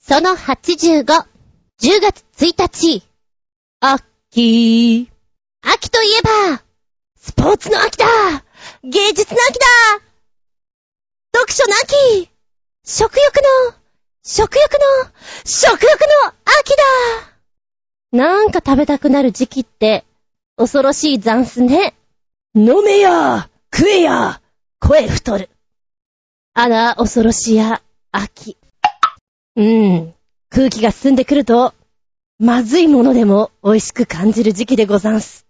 その85、10月1日、秋。秋といえば、スポーツの秋だ。芸術の秋だ。読書の秋。食欲の、食欲の、食欲の秋だ。なんか食べたくなる時期って、恐ろしい残スね。飲めや食えや声太る。あら、恐ろしや、秋。うん。空気が澄んでくると、まずいものでも美味しく感じる時期でござんす。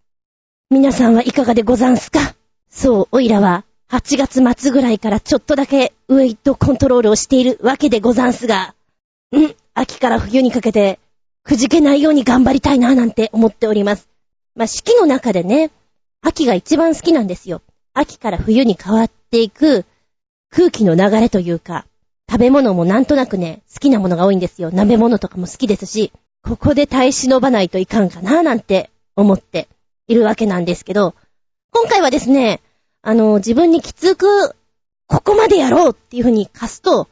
皆さんはいかがでござんすか？そう、おいらは、8月末ぐらいからちょっとだけウェイトコントロールをしているわけでござんすが、うん秋から冬にかけて、くじけないように頑張りたいななんて思っております。まあ、四季の中でね、秋が一番好きなんですよ。秋から冬に変わっていく空気の流れというか、食べ物もなんとなくね、好きなものが多いんですよ。鍋物とかも好きですし、ここで耐え忍ばないといかんかななんて思っているわけなんですけど、今回はですね、あの、自分にきつく、ここまでやろうっていう風に貸すと、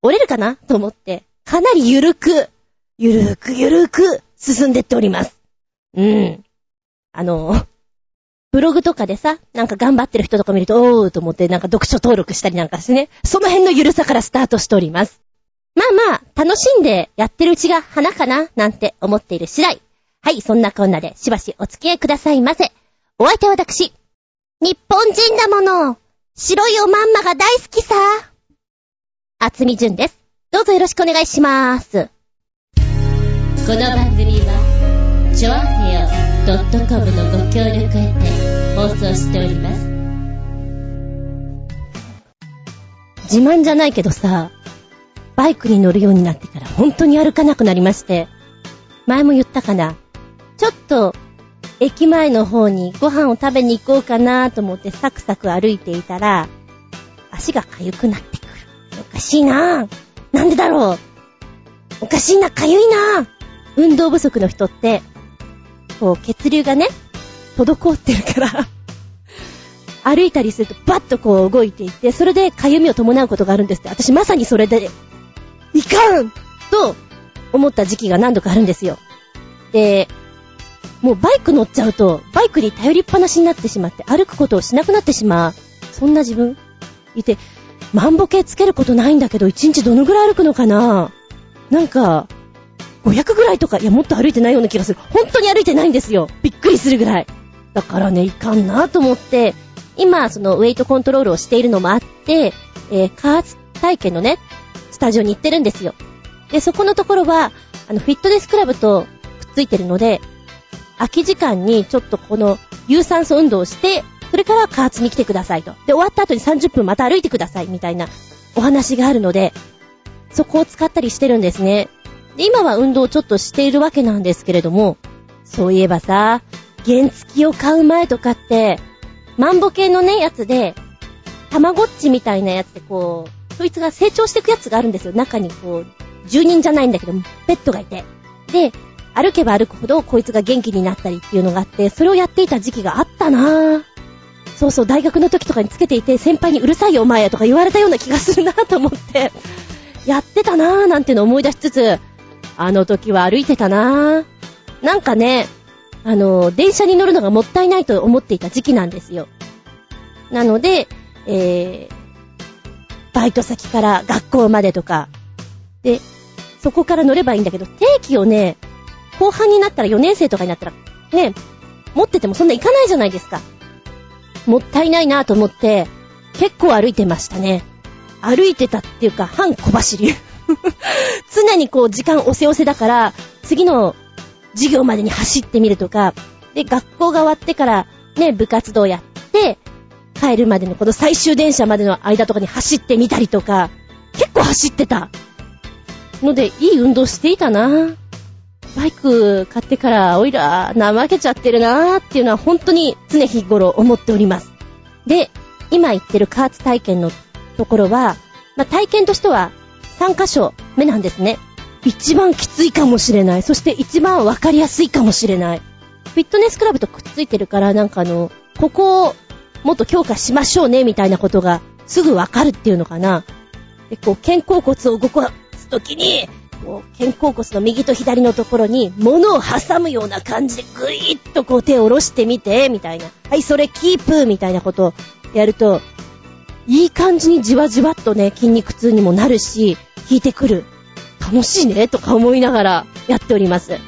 折れるかな？と思って、かなりゆるく、ゆるくゆるく進んでっております。うん。あの、ブログとかでさ、なんか頑張ってる人とか見ると、おーと思ってなんか読書登録したりなんかしてね、その辺のゆるさからスタートしております。まあまあ、楽しんでやってるうちが花かななんて思っている次第。はい、そんなこんなでしばしお付き合いくださいませ。お相手は私。日本人だもの。白いおまんまが大好きさ。厚み純です。どうぞよろしくお願いしまーす。この番組は、ちょあへよ .com のご協力へて放送しております。自慢じゃないけどさ、バイクに乗るようになってから本当に歩かなくなりまして、前も言ったかな。ちょっと、駅前の方にご飯を食べに行こうかなと思ってサクサク歩いていたら、足が痒くなってくる。おかしいななんでだろうおかしいな、痒いな運動不足の人って、こう、血流がね、滞ってるから 歩いたりするとバッとこう動いていって、それで痒みを伴うことがあるんですって。私まさにそれでいかんと思った時期が何度かあるんですよ。で、もうバイク乗っちゃうと、バイクに頼りっぱなしになってしまって、歩くことをしなくなってしまう。そんな自分いて、万歩計つけることないんだけど、1日どのぐらい歩くのかななんか、500ぐらいとか、いや、もっと歩いてないような気がする。本当に歩いてないんですよ。びっくりするぐらい。だからね、いかんなと思って、今、その、ウェイトコントロールをしているのもあって、えー、加圧体験のね、スタジオに行ってるんですよ。で、そこのところは、あの、フィットネスクラブとくっついてるので、空き時間にちょっとこの有酸素運動をして、それから加圧に来てくださいと。で、終わった後に30分また歩いてくださいみたいなお話があるので、そこを使ったりしてるんですね。で、今は運動をちょっとしているわけなんですけれども、そういえばさ、原付きを買う前とかって、マンボ系のね、やつで、たまごっちみたいなやつでこう、そいつが成長していくやつがあるんですよ。中にこう、住人じゃないんだけど、ペットがいて。で、歩けば歩くほどこいつが元気になったりっていうのがあって、それをやっていた時期があったなぁ。そうそう、大学の時とかにつけていて、先輩にうるさいよお前やとか言われたような気がするなぁと思って、やってたなぁなんていうの思い出しつつ、あの時は歩いてたなぁ。なんかね、あの、電車に乗るのがもったいないと思っていた時期なんですよ。なので、えー、バイト先から学校までとか。で、そこから乗ればいいんだけど、定期をね、後半になったら4年生とかになったら、ね、持っててもそんな行かないじゃないですか。もったいないなと思って、結構歩いてましたね。歩いてたっていうか、半小走り。常にこう時間押せ押せだから、次の授業までに走ってみるとか、で、学校が終わってからね、部活動やって、帰るまでのこの最終電車までの間とかに走ってみたりとか、結構走ってた。ので、いい運動していたなバイク買ってから、おいら、怠けちゃってるなーっていうのは本当に常日頃思っております。で、今言ってる加圧体験のところは、まあ、体験としては3箇所目なんですね。一番きついかもしれない。そして一番わかりやすいかもしれない。フィットネスクラブとくっついてるから、なんかあの、ここをもっと強化しましょうね、みたいなことがすぐわかるっていうのかな。で、こう、肩甲骨を動かすときに、こう、肩甲骨の右と左のところに物を挟むような感じでぐいーっとこう手を下ろしてみて、みたいな。はい、それキープみたいなことをやると、いい感じにじわじわっとね、筋肉痛にもなるし、効いてくる。楽しいね、とか思いながらやっております。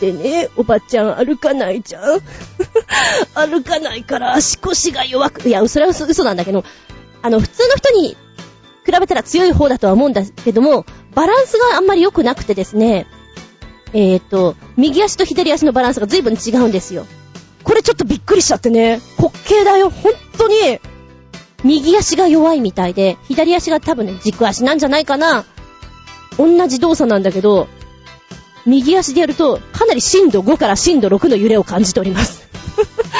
でね、おばちゃん歩かないじゃん 歩かないから足腰が弱く、いや、それは嘘なんだけど、あの、普通の人に比べたら強い方だとは思うんだけども、バランスがあんまり良くなくてですね、えっ、ー、と、右足と左足のバランスが随分違うんですよ。これちょっとびっくりしちゃってね、滑稽だよ、本当に、右足が弱いみたいで、左足が多分ね、軸足なんじゃないかな。同じ動作なんだけど、右足でやると、かなり震度5から震度6の揺れを感じております。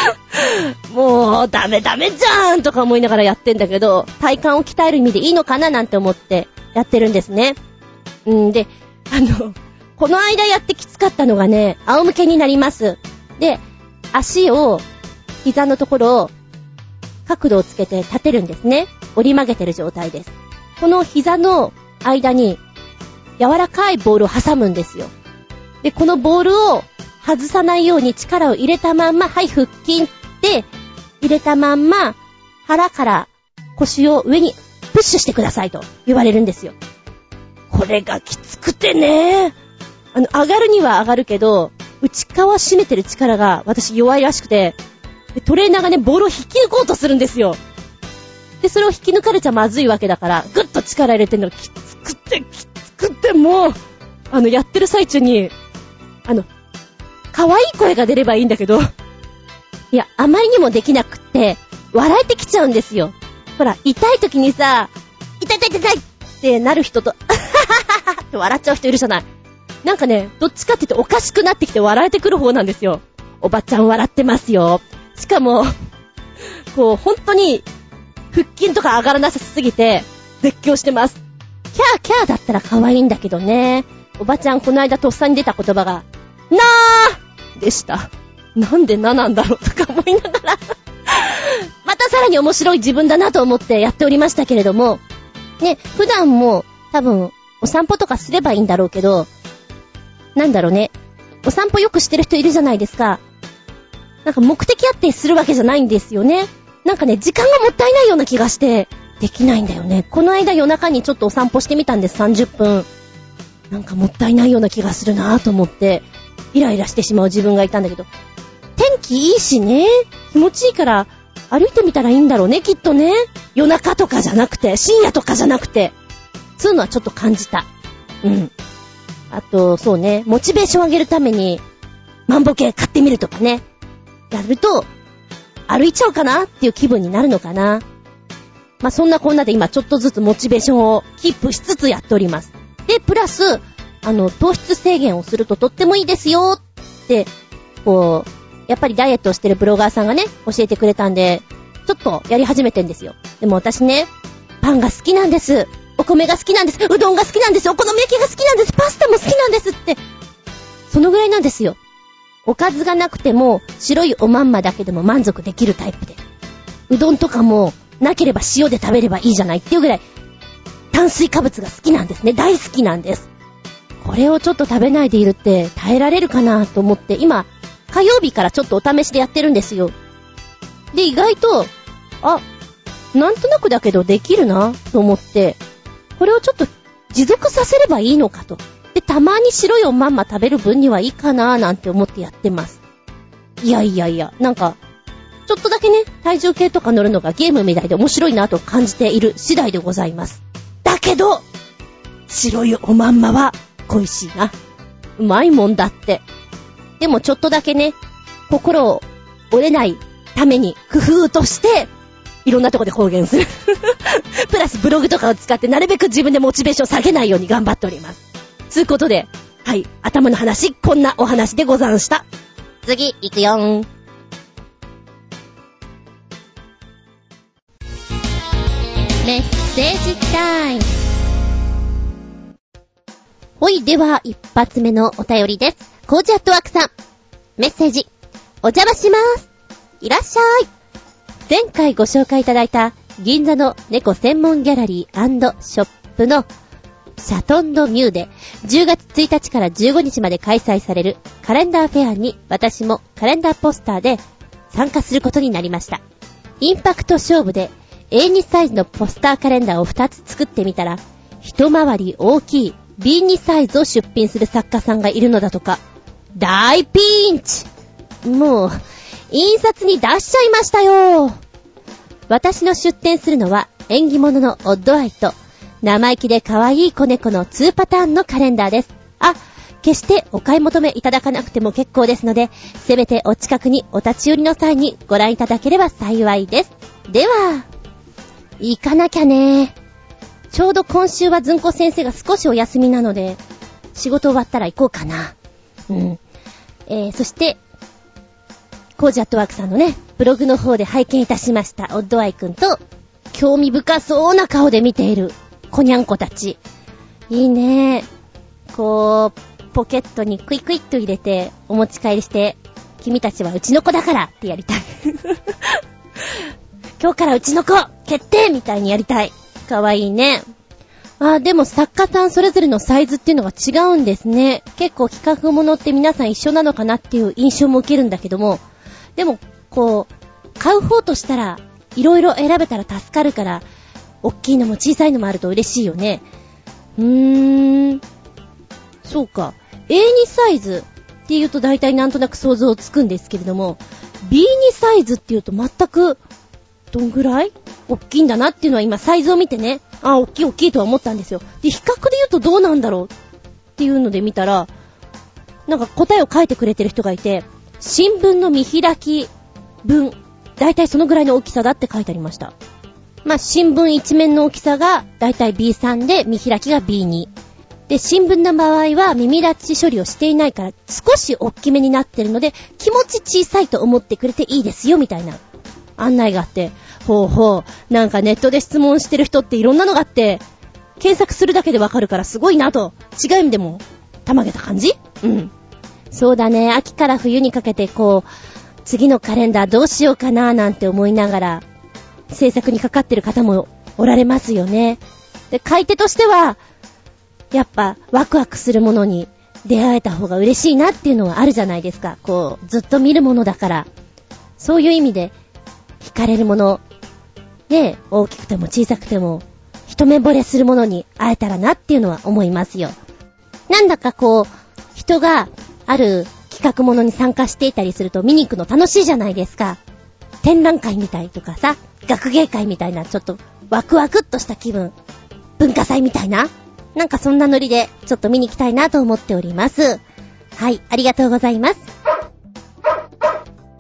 もう、ダメダメじゃんとか思いながらやってんだけど、体幹を鍛える意味でいいのかななんて思ってやってるんですね。んで、あの、この間やってきつかったのがね、仰向けになります。で、足を、膝のところを、角度をつけて立てるんですね。折り曲げてる状態です。この膝の間に、柔らかいボールを挟むんですよ。で、このボールを外さないように力を入れたまんま、はい、腹筋って、入れたまんま、腹から腰を上にプッシュしてくださいと言われるんですよ。これがきつくてね。あの、上がるには上がるけど、内側締めてる力が私弱いらしくて、トレーナーがね、ボールを引き抜こうとするんですよ。で、それを引き抜かれちゃまずいわけだから、ぐっと力入れてんのがきつくて、きつくて、も、あの、やってる最中に、あの、可愛い声が出ればいいんだけど、いや、あまりにもできなくって、笑えてきちゃうんですよ。ほら、痛い時にさ、痛い痛い痛い痛いってなる人と、あはははって笑っちゃう人いるじゃない。なんかね、どっちかって言っておかしくなってきて笑えてくる方なんですよ。おばちゃん笑ってますよ。しかも、こう、本当に、腹筋とか上がらなさすぎて、絶叫してます。キャーキャーだったら可愛いんだけどね。おばちゃんこの間とっさに出た言葉が、なーでした。なんでななんだろうとか思いながらまたさらに面白い自分だなと思ってやっておりましたけれども、ね、普段も多分お散歩とかすればいいんだろうけど、なんだろうね、お散歩よくしてる人いるじゃないですか。なんか目的あってするわけじゃないんですよね。なんかね、時間がもったいないような気がして、できないんだよね。この間夜中にちょっとお散歩してみたんです、30分。なんかもったいないような気がするなぁと思って、イライラしてしまう自分がいたんだけど、天気いいしね、気持ちいいから歩いてみたらいいんだろうね、きっとね。夜中とかじゃなくて、深夜とかじゃなくて、つうのはちょっと感じた。うん。あと、そうね、モチベーション上げるために、万歩計買ってみるとかね。やると、歩いちゃうかなっていう気分になるのかな。まあ、そんなこんなで今ちょっとずつモチベーションをキープしつつやっております。で、プラス、あの、糖質制限をするととってもいいですよって、こう、やっぱりダイエットをしてるブロガーさんがね、教えてくれたんで、ちょっとやり始めてんですよ。でも私ね、パンが好きなんです。お米が好きなんです。うどんが好きなんです。お好み焼きが好きなんです。パスタも好きなんですって。そのぐらいなんですよ。おかずがなくても、白いおまんまだけでも満足できるタイプで。うどんとかも、なければ塩で食べればいいじゃないっていうぐらい、炭水化物が好きなんですね。大好きなんです。これをちょっと食べないでいるって耐えられるかなと思って、今、火曜日からちょっとお試しでやってるんですよ。で、意外と、あ、なんとなくだけどできるなと思って、これをちょっと持続させればいいのかと。で、たまに白いおまんま食べる分にはいいかななんて思ってやってます。いやいやいや、なんか、ちょっとだけね、体重計とか乗るのがゲームみたいで面白いなと感じている次第でございます。だけど、白いおまんまは恋しいな。うまいもんだって。でもちょっとだけね、心を折れないために工夫として、いろんなとこで公言する。プラスブログとかを使ってなるべく自分でモチベーション下げないように頑張っております。つうことで、はい、頭の話、こんなお話でござんした。次、行くよん。メッセージタイム。ほい、では、一発目のお便りです。コージアットワークさん。メッセージ。お邪魔します。いらっしゃい。前回ご紹介いただいた、銀座の猫専門ギャラリーショップのシャトンドミューで10月1日から15日まで開催されるカレンダーフェアに私もカレンダーポスターで参加することになりました。インパクト勝負で A2 サイズのポスターカレンダーを2つ作ってみたら、一回り大きい B2 サイズを出品する作家さんがいるのだとか。大ピンチもう、印刷に出しちゃいましたよ私の出展するのは縁起物のオッドアイと生意気で可愛い子猫の2パターンのカレンダーです。あ、決してお買い求めいただかなくても結構ですので、せめてお近くにお立ち寄りの際にご覧いただければ幸いです。では、行かなきゃね。ちょうど今週はずんこ先生が少しお休みなので、仕事終わったら行こうかな。うん。えー、そして、コージアットワークさんのね、ブログの方で拝見いたしました、オッドアイくんと、興味深そうな顔で見ている、コニャンコたち。いいねこう、ポケットにクイクイっと入れて、お持ち帰りして、君たちはうちの子だからってやりたい。今日からうちの子決定みたいにやりたい。かわいいね。あ、でも作家さんそれぞれのサイズっていうのが違うんですね。結構企画物って皆さん一緒なのかなっていう印象も受けるんだけども、でも、こう、買う方としたら、いろいろ選べたら助かるから、大きいのも小さいのもあると嬉しいよね。うーん。そうか。A2 サイズって言うと大体なんとなく想像つくんですけれども、B2 サイズって言うと全く、どんぐらい？大きいんだなっていうのは今サイズを見てね、あ、大きい大きいとは思ったんですよ。で、比較で言うとどうなんだろうっていうので見たら、なんか答えを書いてくれてる人がいて、新聞の見開き分、だいたいそのぐらいの大きさだって書いてありました。まあ、新聞一面の大きさがだいたい B3 で見開きが B2。で、新聞の場合は耳立ち処理をしていないから少し大きめになってるので気持ち小さいと思ってくれていいですよみたいな案内があって、ほうほう、なんかネットで質問してる人っていろんなのがあって、検索するだけでわかるからすごいなと、違う意味でも、たまげた感じ？うん。そうだね、秋から冬にかけてこう、次のカレンダーどうしようかななんて思いながら、制作にかかってる方もおられますよね。で、買い手としては、やっぱワクワクするものに出会えた方が嬉しいなっていうのはあるじゃないですか。こう、ずっと見るものだから。そういう意味で、惹かれるもの、ね、大きくても小さくても、一目惚れするものに会えたらなっていうのは思いますよ。なんだかこう、人がある企画ものに参加していたりすると見に行くの楽しいじゃないですか。展覧会みたいとかさ、学芸会みたいなちょっとワクワクっとした気分。文化祭みたいな？なんかそんなノリでちょっと見に行きたいなと思っております。はい、ありがとうございます。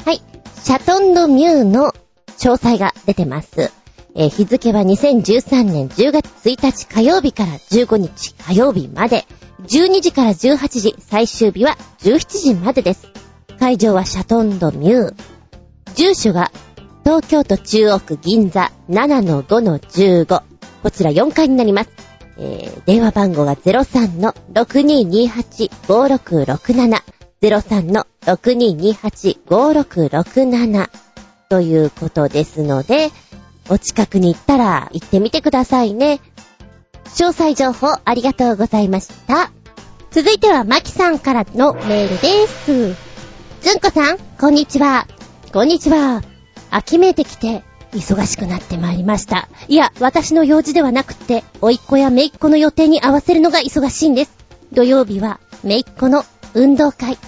はい、シャトンドミューの詳細が出てます。えー、日付は2013年10月1日火曜日から15日火曜日まで、12時から18時、最終日は17時までです。会場はシャトンドミュー。住所が東京都中央区銀座7-5-15。こちら4階になります。えー、電話番号が03-6228-5667。03-6228-5667ということですので、お近くに行ったら行ってみてくださいね。詳細情報ありがとうございました。続いては、マキさんからのメールです。ずんこさん、こんにちは。こんにちは。秋めいてきて、忙しくなってまいりました。いや、私の用事ではなくって、おいっ子やめいっ子の予定に合わせるのが忙しいんです。土曜日は、めいっ子の運動会。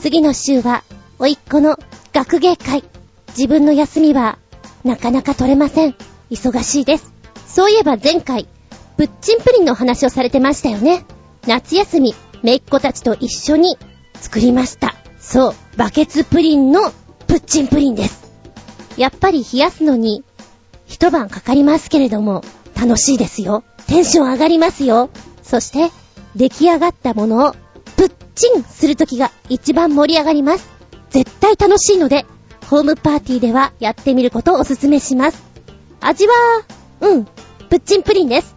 次の週は、おいっ子の学芸会。自分の休みは、なかなか取れません。忙しいです。そういえば前回、プッチンプリンの話をされてましたよね。夏休み、めいっ子たちと一緒に作りました。そう、バケツプリンのプッチンプリンです。やっぱり冷やすのに一晩かかりますけれども、楽しいですよ。テンション上がりますよ。そして、出来上がったものをプッチンするときが一番盛り上がります。絶対楽しいので、ホームパーティーではやってみることをおすすめします。味は、うん、プッチンプリンです。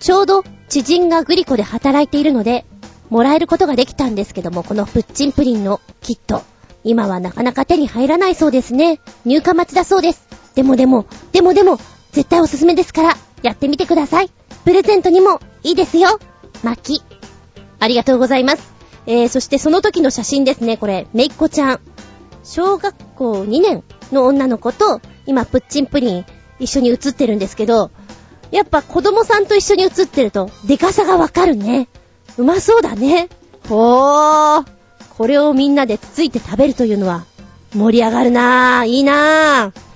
ちょうど知人がグリコで働いているので、もらえることができたんですけども、このプッチンプリンのキット。今はなかなか手に入らないそうですね。入荷待ちだそうです。でもでも、でもでも、絶対おすすめですから、やってみてください。プレゼントにもいいですよ。巻き。ありがとうございます。えー、そしてその時の写真ですね、これ、めいっ子ちゃん。小学校2年の女の子と、今、プッチンプリン一緒に写ってるんですけど、やっぱ子供さんと一緒に写ってると、デカさがわかるね。うまそうだね。ほー。これをみんなでつついて食べるというのは、盛り上がるなぁ。いいなぁ。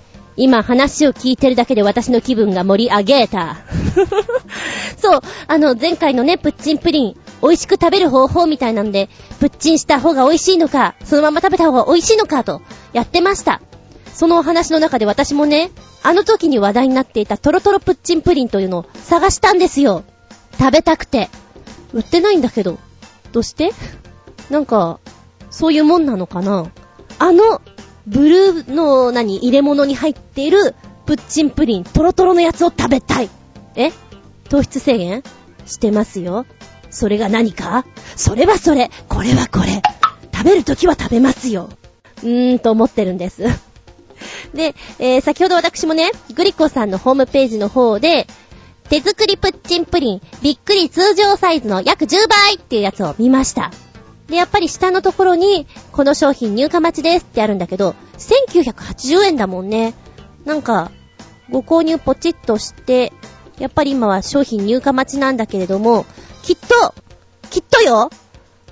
今話を聞いてるだけで私の気分が盛り上げた。そう、あの、前回のね、プッチンプリン、美味しく食べる方法みたいなんで、プッチンした方が美味しいのか、そのまま食べた方が美味しいのかと、やってました。そのお話の中で私もね、あの時に話題になっていたトロトロプッチンプリンというのを探したんですよ。食べたくて。売ってないんだけど。どうして？なんか、そういうもんなのかな？あの、ブルーの何、入れ物に入っているプッチンプリン、トロトロのやつを食べたい。え？糖質制限？してますよ。それが何か？それはそれ、これはこれ。食べるときは食べますよ。うーんと思ってるんです。で、えー、先ほど私もね、グリコさんのホームページの方で、手作りプッチンプリン、びっくり通常サイズの約10倍っていうやつを見ました。で、やっぱり下のところに、この商品入荷待ちですってあるんだけど、1980円だもんね。なんか、ご購入ポチッとして、やっぱり今は商品入荷待ちなんだけれども、きっと、きっとよ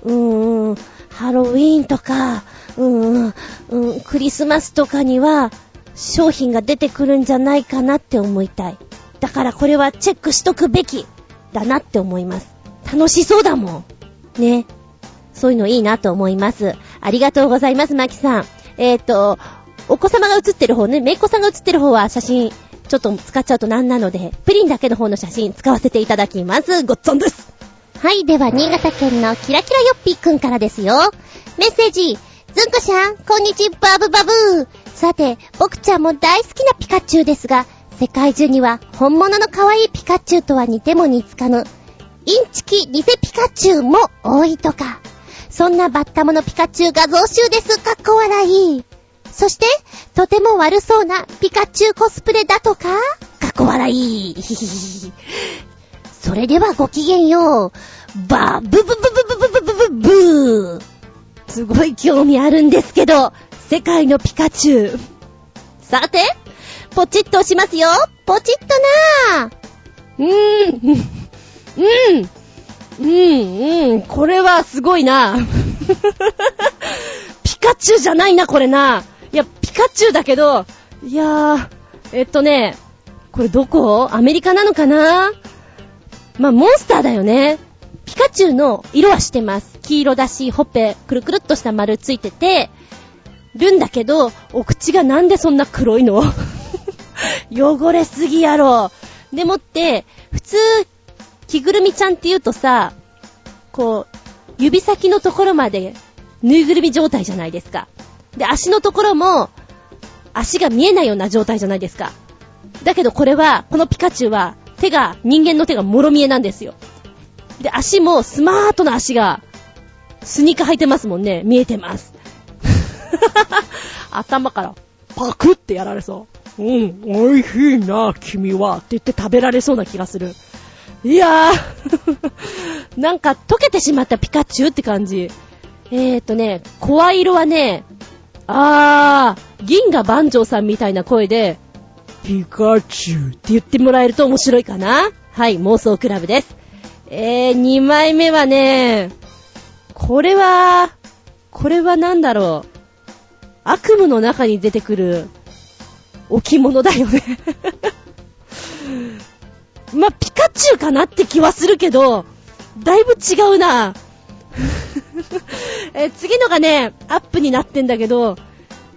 うーん、ハロウィーンとか、うーん、うん、クリスマスとかには、商品が出てくるんじゃないかなって思いたい。だからこれはチェックしとくべきだなって思います。楽しそうだもん。ね。そういうのいいなと思います。ありがとうございます、マキさん。えっ、ー、と、お子様が写ってる方ね、めいっ子さんが写ってる方は写真、ちょっと使っちゃうとなんなので、プリンだけの方の写真使わせていただきます。ごっつんです。はい、では、新潟県のキラキラヨッピーくんからですよ。メッセージ。ずんこしゃん、こんにちバブバブー。さて、僕ちゃんも大好きなピカチュウですが、世界中には本物の可愛いピカチュウとは似ても似つかぬ、インチキ偽ピカチュウも多いとか。そんなバッタモのピカチュウ画像集です。かっこ笑い。そして、とても悪そうなピカチュウコスプレだとか？かっこ笑い。それではごきげんよう。バブブブブブブブブブブー。すごい興味あるんですけど、世界のピカチュウ。さて、ポチッと押しますよ。ポチッとなー。うーん。うん。うん、うん。これはすごいな。ピカチュウじゃないな、これな。いや、ピカチュウだけど、いやー、えっとね、これどこ？アメリカなのかな？まあ、モンスターだよね。ピカチュウの色はしてます。黄色だし、ほっぺ、くるくるっとした丸ついてて、るんだけど、お口がなんでそんな黒いの？汚れすぎやろ。でもって、普通、着ぐるみちゃんって言うとさ、こう、指先のところまで、ぬいぐるみ状態じゃないですか。で、足のところも、足が見えないような状態じゃないですか。だけどこれは、このピカチュウは、手が、人間の手がもろ見えなんですよ。で、足もスマートな足が、スニーカー履いてますもんね。見えてます。頭から、パクってやられそう。うん、美味しいな、君は。って言って食べられそうな気がする。いやー、なんか溶けてしまったピカチュウって感じ。えーとね、声色はね、あー、銀河万丈さんみたいな声で、ピカチュウって言ってもらえると面白いかなはい、妄想クラブです。えー、2枚目はね、これは、これはなんだろう。悪夢の中に出てくる置物だよね。まあ、ピカチュウかなって気はするけど、だいぶ違うな。え次のがね、アップになってんだけど、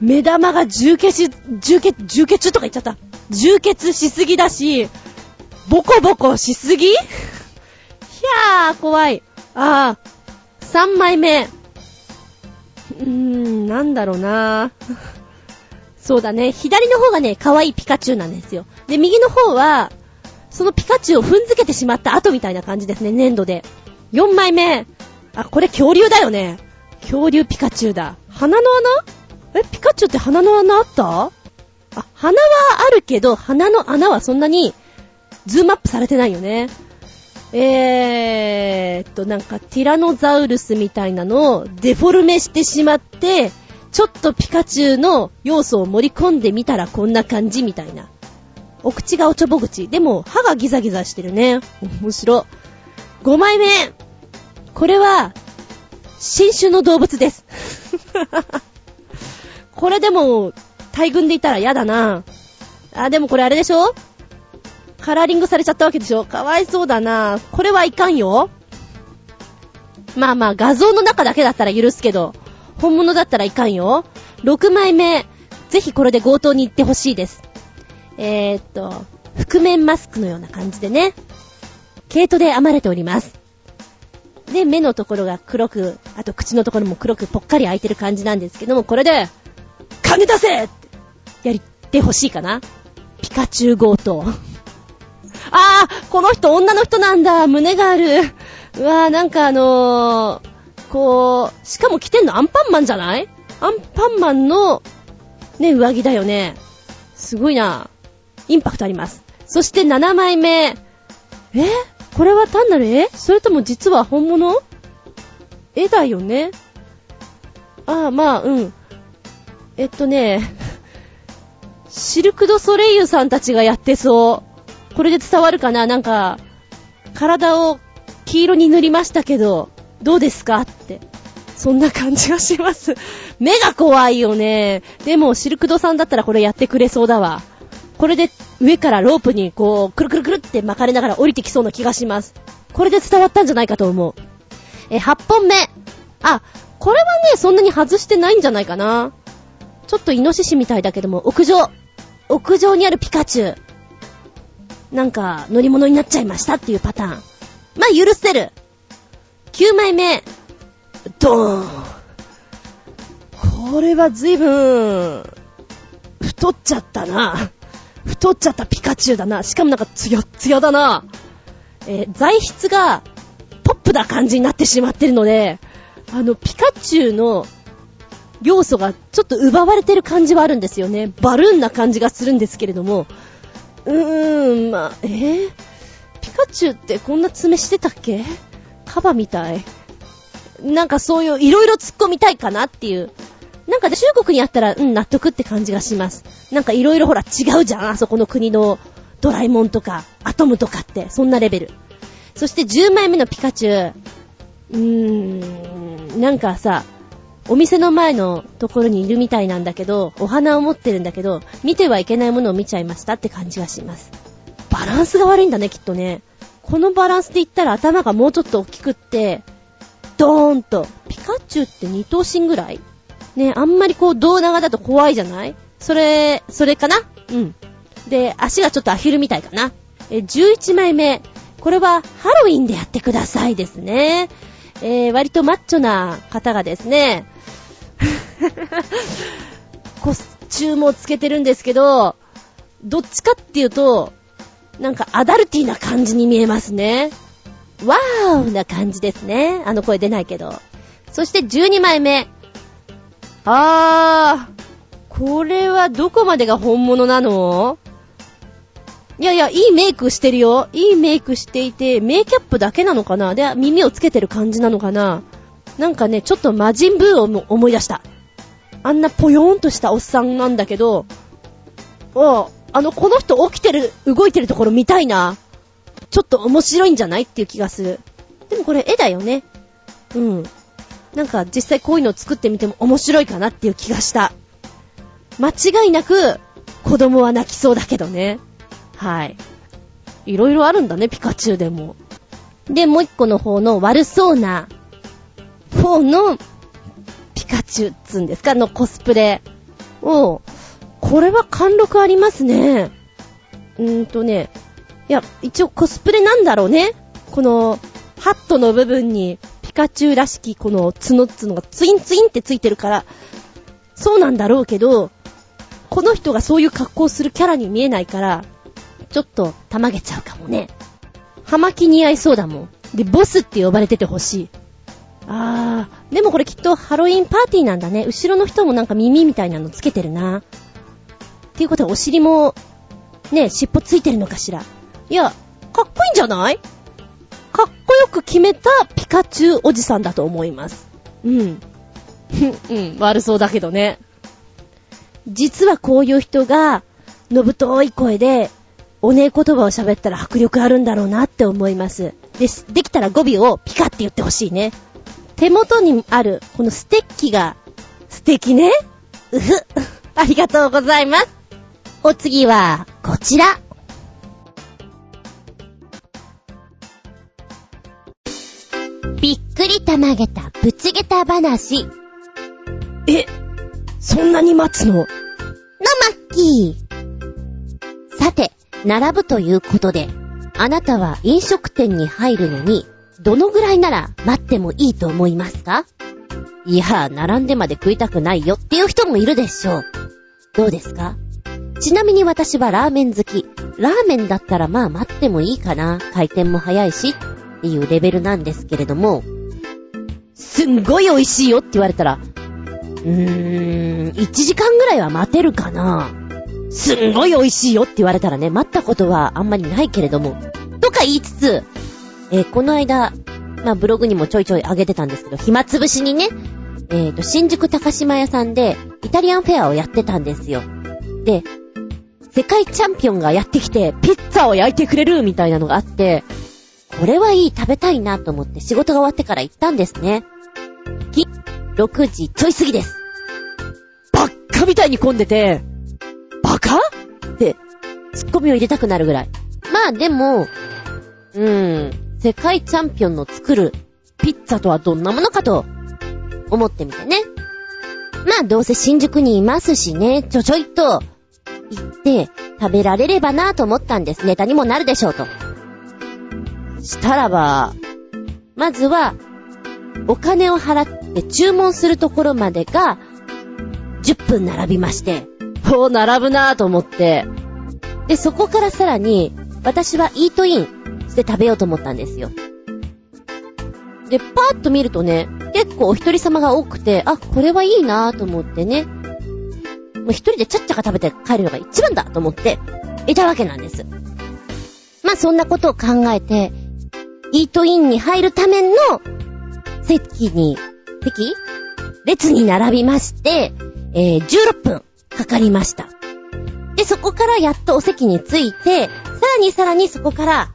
目玉が充血、充血、充血とか言っちゃった。充血しすぎだし、ボコボコしすぎ？ひゃー、怖い。あー、3枚目。うーん、なんだろうなそうだね。左の方がね、可愛いピカチュウなんですよ。で、右の方は、そのピカチュウを踏んづけてしまった後みたいな感じですね、粘土で。4枚目。あ、これ恐竜だよね。恐竜ピカチュウだ。鼻の穴？え、ピカチュウって鼻の穴あった？あ、鼻はあるけど、鼻の穴はそんなに、ズームアップされてないよね。えーっと、なんかティラノザウルスみたいなのをデフォルメしてしまって、ちょっとピカチュウの要素を盛り込んでみたらこんな感じみたいな。お口がおちょぼ口。でも歯がギザギザしてるね。面白。5枚目。これは、新種の動物です。これでも、大群でいたら嫌だな。あ、でもこれあれでしょ？カラーリングされちゃったわけでしょ？かわいそうだな。これはいかんよ。まあまあ、画像の中だけだったら許すけど、本物だったらいかんよ。6枚目。ぜひこれで強盗に行ってほしいです。えー、っと、覆面マスクのような感じでね。毛糸で編まれております。で、目のところが黒く、あと口のところも黒くぽっかり開いてる感じなんですけども、これで、金出せってやりてほしいかな。ピカチュウ強盗。あー、この人女の人なんだ。胸がある。うわー、なんかあのー、こう、しかも着てんのアンパンマンじゃない？アンパンマンの、ね、上着だよね。すごいな。インパクトあります。そして7枚目。え？これは単なる絵？それとも実は本物？絵だよね？ああ、まあ、うん。えっとね、シルク・ド・ソレイユさんたちがやってそう。これで伝わるかな？なんか、体を黄色に塗りましたけど、どうですか？って。そんな感じがします。目が怖いよね。でも、シルクドさんだったらこれやってくれそうだわ。これで上からロープにこう、くるくるくるって巻かれながら降りてきそうな気がします。これで伝わったんじゃないかと思う。え、8本目。あ、これはね、そんなに外してないんじゃないかな。ちょっとイノシシみたいだけども、屋上。屋上にあるピカチュウ。なんか、乗り物になっちゃいましたっていうパターン。まあ、許せる。9枚目。ドーン。これは随分、太っちゃったな。太っちゃったピカチュウだな。しかもなんかツヤツヤだな。えー材質がポップな感じになってしまってるので、あの、ピカチュウの要素がちょっと奪われてる感じはあるんですよね。バルーンな感じがするんですけれども。うーん、まあ、えー、ピカチュウってこんな爪してたっけ？カバみたい。なんかそういう、いろいろ突っ込みたいかなっていう。なんか中国にあったら、うん、納得って感じがします。なんかいろいろほら違うじゃん、あそこの国のドラえもんとか、アトムとかって、そんなレベル。そして10枚目のピカチュウ。うーん、なんかさ、お店の前のところにいるみたいなんだけど、お花を持ってるんだけど、見てはいけないものを見ちゃいましたって感じがします。バランスが悪いんだね、きっとね。このバランスで言ったら頭がもうちょっと大きくって、ドーンと。ピカチュウって二頭身ぐらい？ね、あんまりこう胴長だと怖いじゃない？それ、それかな？うん。で、足がちょっとアヒルみたいかな？え、11枚目。これはハロウィンでやってくださいですね。えー、割とマッチョな方がですね、コスチュームをつけてるんですけど、どっちかっていうと、なんかアダルティな感じに見えますね。ワーオな感じですね。あの声出ないけど。そして12枚目。あー、これはどこまでが本物なの？いやいや、いいメイクしてるよ。いいメイクしていて、メイキャップだけなのかな？で、耳をつけてる感じなのかな？なんかね、ちょっと魔人ブーを思い出した。あんなぽよーんとしたおっさんなんだけど、おあの、この人起きてる、動いてるところ見たいな。ちょっと面白いんじゃない？っていう気がする。でもこれ絵だよね。うん。なんか実際こういうのを作ってみても面白いかなっていう気がした。間違いなく子供は泣きそうだけどね。はい。いろいろあるんだね、ピカチュウでも。で、もう一個の方の悪そうな方のピカチュウっつうんですか？のコスプレ。を、これは貫禄ありますね。うーんとね、いや、一応コスプレなんだろうね。この、ハットの部分に、カチュウらしきこの角っつのがツインツインってついてるから、そうなんだろうけど、この人がそういう格好するキャラに見えないから、ちょっと、たまげちゃうかもね。葉巻似合いそうだもん。で、ボスって呼ばれててほしい。あー、でもこれきっとハロウィンパーティーなんだね。後ろの人もなんか耳みたいなのつけてるな。っていうことはお尻も、ね、尻尾ついてるのかしら。いや、かっこいいんじゃない？く決めたピカチュウおじさんだと思います。うん。うん、悪そうだけどね。実はこういう人が、のぶとい声で、おねえ言葉を喋ったら迫力あるんだろうなって思います。で、できたら語尾をピカって言ってほしいね。手元にある、このステッキが、素敵ね。うふ。ありがとうございます。お次は、こちら。びっくりたまげたぶちげた話。のえ、そんなに待つの？マッキー。さて、並ぶということで、あなたは飲食店に入るのに、どのぐらいなら待ってもいいと思いますか？いや、並んでまで食いたくないよっていう人もいるでしょう。どうですか？ちなみに私はラーメン好き。ラーメンだったらまあ待ってもいいかな。回転も早いしいうレベルなんですけれども、すんごい美味しいよって言われたら、うーん、1時間ぐらいは待てるかな。すんごい美味しいよって言われたらね、待ったことはあんまりないけれども、とか言いつつ、えーこの間、まあブログにもちょいちょい上げてたんですけど、暇つぶしにね、えーと、新宿高島屋さんでイタリアンフェアをやってたんですよ。で、世界チャンピオンがやってきて、ピッツァを焼いてくれるみたいなのがあって、これはいい、食べたいなと思って仕事が終わってから行ったんですね。き、6時ちょい過ぎです。バッカみたいに混んでて、バカ？って、ツッコミを入れたくなるぐらい。まあでも、うーん、世界チャンピオンの作るピッツァとはどんなものかと思ってみてね。まあどうせ新宿にいますしね、ちょちょいっと行って食べられればなと思ったんです。ネタにもなるでしょうと。したらば、まずは、お金を払って注文するところまでが、10分並びまして、おー、並ぶなぁと思って、で、そこからさらに、私はイートインして食べようと思ったんですよ。で、パーッと見るとね、結構お一人様が多くて、あ、これはいいなぁと思ってね、もう一人でちゃっちゃか食べて帰るのが一番だと思って、いたわけなんです。まあ、そんなことを考えて、イートインに入るための席に、席？列に並びまして、えー、16分かかりました。で、そこからやっとお席に着いて、さらにさらにそこから、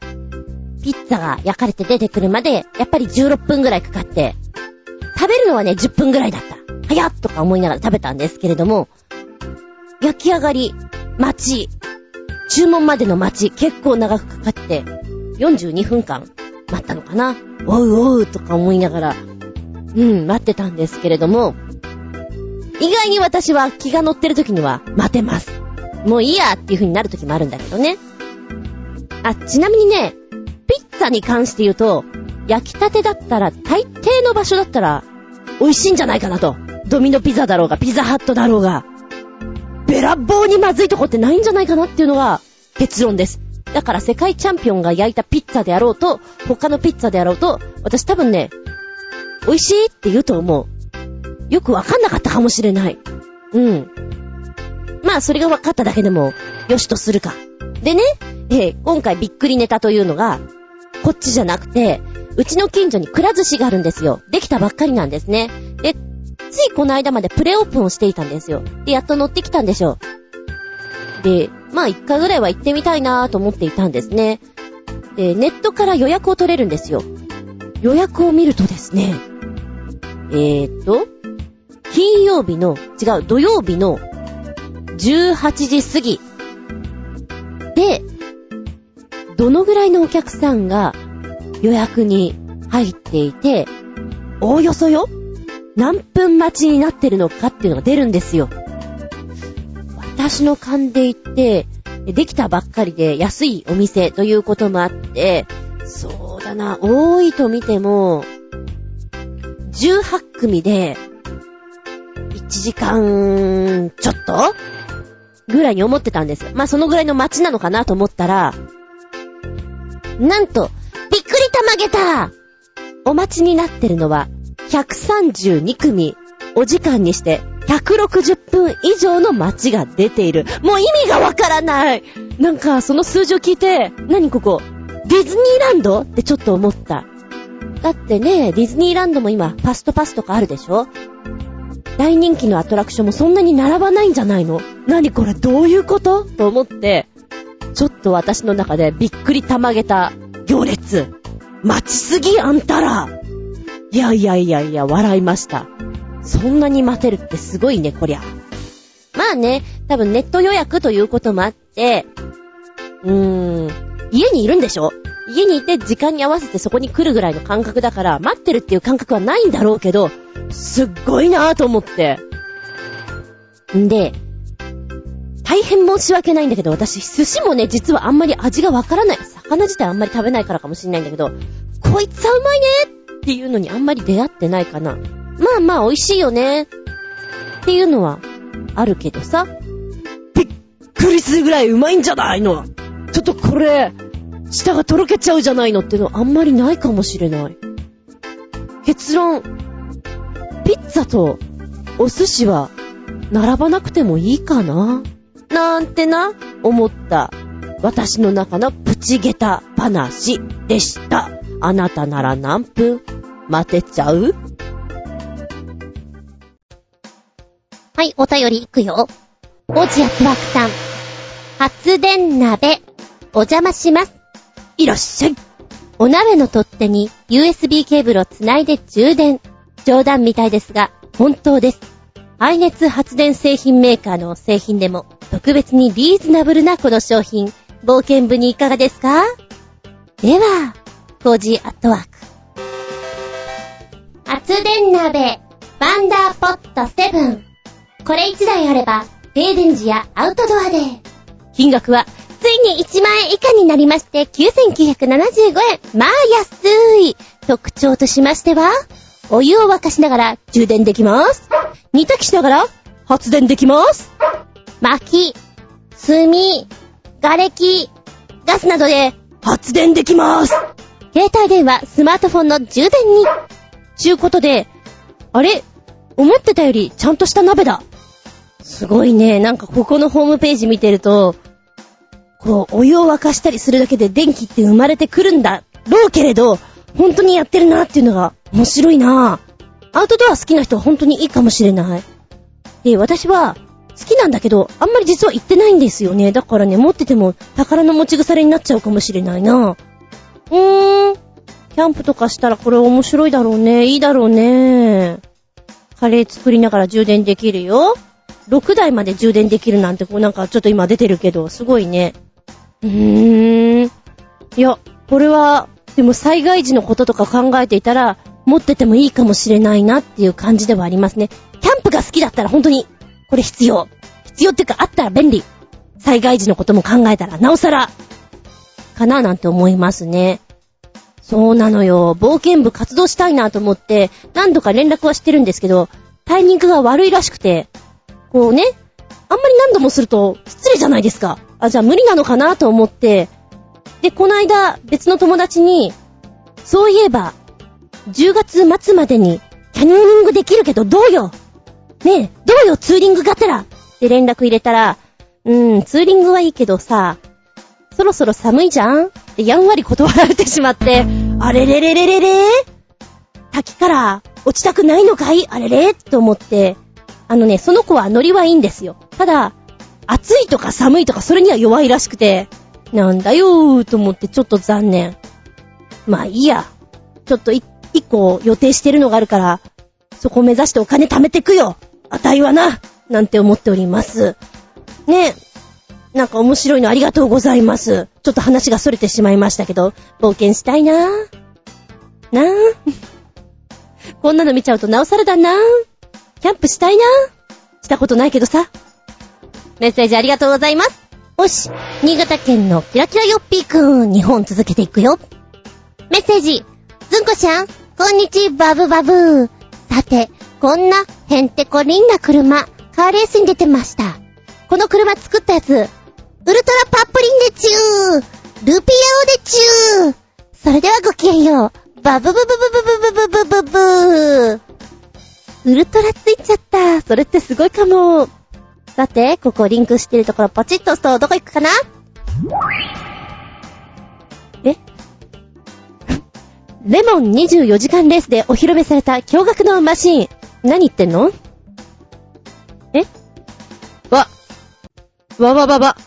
ピッツァが焼かれて出てくるまで、やっぱり16分ぐらいかかって、食べるのはね、10分ぐらいだった。早っとか思いながら食べたんですけれども、焼き上がり、待ち、注文までの待ち、結構長くかかって、42分間待ったのかな？おうおうとか思いながら、うん、待ってたんですけれども、意外に私は気が乗ってる時には待てます。もういいやっていう風になる時もあるんだけどね。あ、ちなみにね、ピッツァに関して言うと、焼きたてだったら、大抵の場所だったら、美味しいんじゃないかなと。ドミノピザだろうが、ピザハットだろうが、べらぼうにまずいとこってないんじゃないかなっていうのが結論です。だから世界チャンピオンが焼いたピッツァであろうと、他のピッツァであろうと、私多分ね、美味しいって言うと思う。よくわかんなかったかもしれない。うん。まあ、それが分かっただけでも、よしとするか。でね、えー今回びっくりネタというのが、こっちじゃなくて、うちの近所にくら寿司があるんですよ。できたばっかりなんですね。で、ついこの間までプレオープンをしていたんですよ。で、やっと乗ってきたんでしょう。で、まあ一回ぐらいは行ってみたいなと思っていたんですね。で、ネットから予約を取れるんですよ。予約を見るとですね、えーっと、金曜日の、違う、土曜日の18時過ぎで、どのぐらいのお客さんが予約に入っていて、おおよそよ何分待ちになってるのかっていうのが出るんですよ。私の勘で行って、できたばっかりで安いお店ということもあって、そうだな、多いと見ても、18組で、1時間ちょっとぐらいに思ってたんですよ。まあそのぐらいの待ちなのかなと思ったら、なんと、びっくりたまげたお待ちになってるのは、132組、お時間にして、160分以上の待ちが出ている。もう意味がわからないなんか、その数字を聞いて、何ここ？ディズニーランド？ってちょっと思った。だってね、ディズニーランドも今、ファストパスとかあるでしょ？大人気のアトラクションもそんなに並ばないんじゃないの？何これどういうこと？と思って、ちょっと私の中でびっくりたまげた行列。待ちすぎあんたらいやいやいやいや、笑いました。そんなに待てるってすごいね、こりゃ。まあね、多分ネット予約ということもあって、うーん、家にいるんでしょ？家にいて時間に合わせてそこに来るぐらいの感覚だから、待ってるっていう感覚はないんだろうけど、すっごいなぁと思って。んで、大変申し訳ないんだけど、私、寿司もね、実はあんまり味がわからない。魚自体あんまり食べないからかもしんないんだけど、こいつはうまいねっていうのにあんまり出会ってないかな。まあまあ美味しいよね。っていうのはあるけどさ、びっくりするぐらいうまいんじゃないの。ちょっとこれ、舌がとろけちゃうじゃないのってのあんまりないかもしれない。結論、ピッツァとお寿司は並ばなくてもいいかな。なんてな、思った。私の中のプチゲタ話でした。あなたなら何分待てちゃう？はい、お便りいくよ。おじやつわくさん。発電鍋。お邪魔します。いらっしゃい。お鍋の取っ手に USB ケーブルをつないで充電。冗談みたいですが、本当です。排熱発電製品メーカーの製品でも特別にリーズナブルなこの商品、冒険部にいかがですか？では、コージーアットワーク。発電鍋、ワンダーポット7。これ1台あれば、停電時やアウトドアで。金額は、ついに1万円以下になりまして、9975円。まあ安い。特徴としましては、お湯を沸かしながら充電できます。煮炊きしながら発電できます。薪、炭、瓦礫、ガスなどで発電できます。携帯電話、スマートフォンの充電に。ちゅうことで、あれ？思ってたよりちゃんとした鍋だ。すごいね。なんかここのホームページ見てると、こう、お湯を沸かしたりするだけで電気って生まれてくるんだろうけれど、本当にやってるなっていうのが面白いなアウトドア好きな人は本当にいいかもしれない。で、私は好きなんだけど、あんまり実は行ってないんですよね。だからね、持ってても宝の持ち腐れになっちゃうかもしれないな。うーん。キャンプとかしたらこれ面白いだろうね。いいだろうね。カレー作りながら充電できるよ。6台まで充電できるなんて、こうなんかちょっと今出てるけど、すごいね。うーん。いや、これは、でも災害時のこととか考えていたら、持っててもいいかもしれないなっていう感じではありますね。キャンプが好きだったら本当にこれ必要。必要っていうかあったら便利。災害時のことも考えたら、なおさら、かななんて思いますね。そうなのよ。冒険部活動したいなと思って、何度か連絡はしてるんですけど、タイミングが悪いらしくて、こうね、あんまり何度もすると失礼じゃないですか。あ、じゃあ無理なのかなと思って、で、この間別の友達に、そういえば、10月末までにキャニオニングできるけどどうよ。ねえ、どうよ、ツーリングがてら。って連絡入れたら、うーん、ツーリングはいいけどさ、そろそろ寒いじゃん。ってやんわり断られてしまって、あれれれれれれ？滝から落ちたくないのかい？あれれ？と思って、あのね、その子はノリはいいんですよ。ただ、暑いとか寒いとかそれには弱いらしくて、なんだよーと思ってちょっと残念。まあいいや。ちょっと一個予定してるのがあるから、そこを目指してお金貯めてくよ。あたいはな、なんて思っております。ねえなんか面白いのありがとうございます。ちょっと話が逸れてしまいましたけど、冒険したいなぁ。なぁ。こんなの見ちゃうとなおさらだなぁ。キャンプしたいな。したことないけどさ。メッセージありがとうございます。よし、新潟県のキラキラヨッピーくん、2本続けていくよ。メッセージ、ずんこちゃん、こんにちバブバブー。さて、こんなへんてこりんな車、カーレースに出てました。この車作ったやつ、ウルトラパップリンでちゅールピアオでちゅーそれではごきげんよう。バブブブブブブブブブブブウルトラついちゃった。それってすごいかも。さて、ここリンクしてるところポチッと押すとどこ行くかな？え？レモン24時間レースでお披露目された驚愕のマシーン。何言ってんの？え？わ、わわわわ。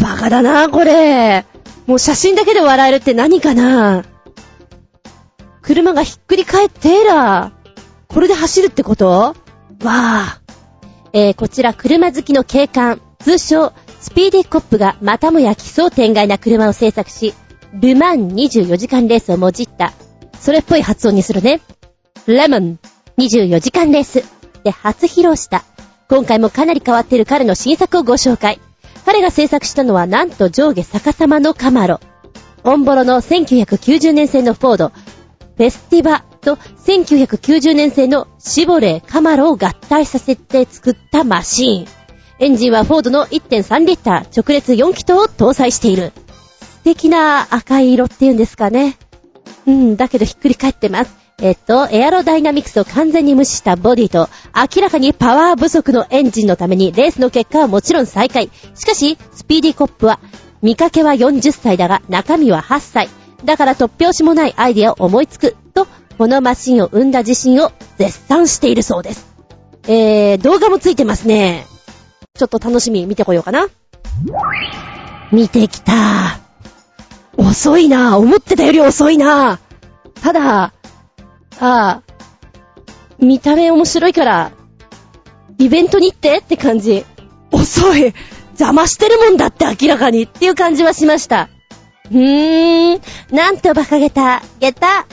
バカだな、これ。もう写真だけで笑えるって何かな？車がひっくり返ってら。これで走るってこと？わあ。えー、こちら車好きの警官、通称、スピーディーコップがまたもや奇想天外な車を製作し、ルマン24時間レースをもじった、それっぽい発音にするね。レモン24時間レースで初披露した。今回もかなり変わっている彼の新作をご紹介。彼が制作したのはなんと上下逆さまのカマロ。オンボロの1990年製のフォード、フェスティバと1990年製のシボレーカマロを合体させて作ったマシーン。エンジンはフォードの1.3リッター直列4気筒を搭載している。素敵な赤い色っていうんですかね。うん、だけどひっくり返ってます。えっと、エアロダイナミクスを完全に無視したボディと、明らかにパワー不足のエンジンのために、レースの結果はもちろん再開。しかし、スピーディーコップは、見かけは40歳だが、中身は8歳。だから突拍子もないアイディアを思いつく、と、このマシンを生んだ自信を絶賛しているそうです。えー、動画もついてますね。ちょっと楽しみ見てこようかな。見てきた。遅いな。思ってたより遅いな。ただ、ああ、見た目面白いから、イベントに行ってって感じ。遅い。邪魔してるもんだって明らかにっていう感じはしました。うーん、なんと馬鹿げた、下駄、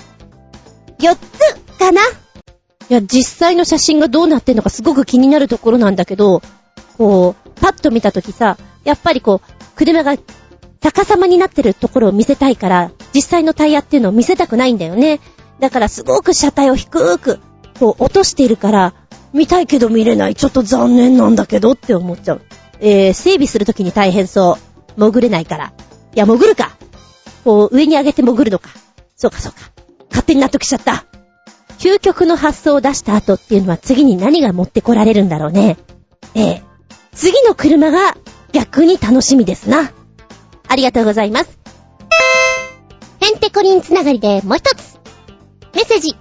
4つかないや、実際の写真がどうなってんのかすごく気になるところなんだけど、こう、パッと見たときさ、やっぱりこう、車が逆さまになってるところを見せたいから、実際のタイヤっていうのを見せたくないんだよね。だからすごく車体を低く、こう落としているから、見たいけど見れない。ちょっと残念なんだけどって思っちゃう。えー、整備するときに大変そう。潜れないから。いや、潜るか。こう、上に上げて潜るのか。そうかそうか。勝手に納得しちゃった。究極の発想を出した後っていうのは次に何が持ってこられるんだろうね。ええ。次の車が逆に楽しみですな。ありがとうございます。ヘンテコリンつながりでもう一つ。メッセージ。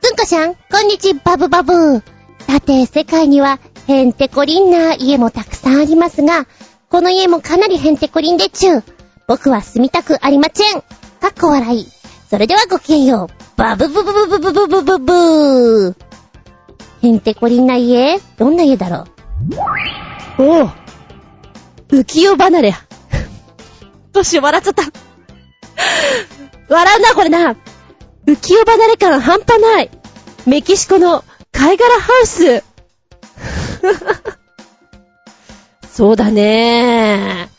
つんこしゃん、こんにちバブバブ。さて、世界にはヘンテコリンな家もたくさんありますが、この家もかなりヘンテコリンでちゅう。僕は住みたくありません。かっこ笑い。それではごきげんよう。バブブブブブブブブブブー。ヘンテコリンな家？どんな家だろう？おう。浮世離れ。どうし、笑っちゃった。笑うな、これな。浮世離れ感半端ない。メキシコの貝殻ハウス。そうだね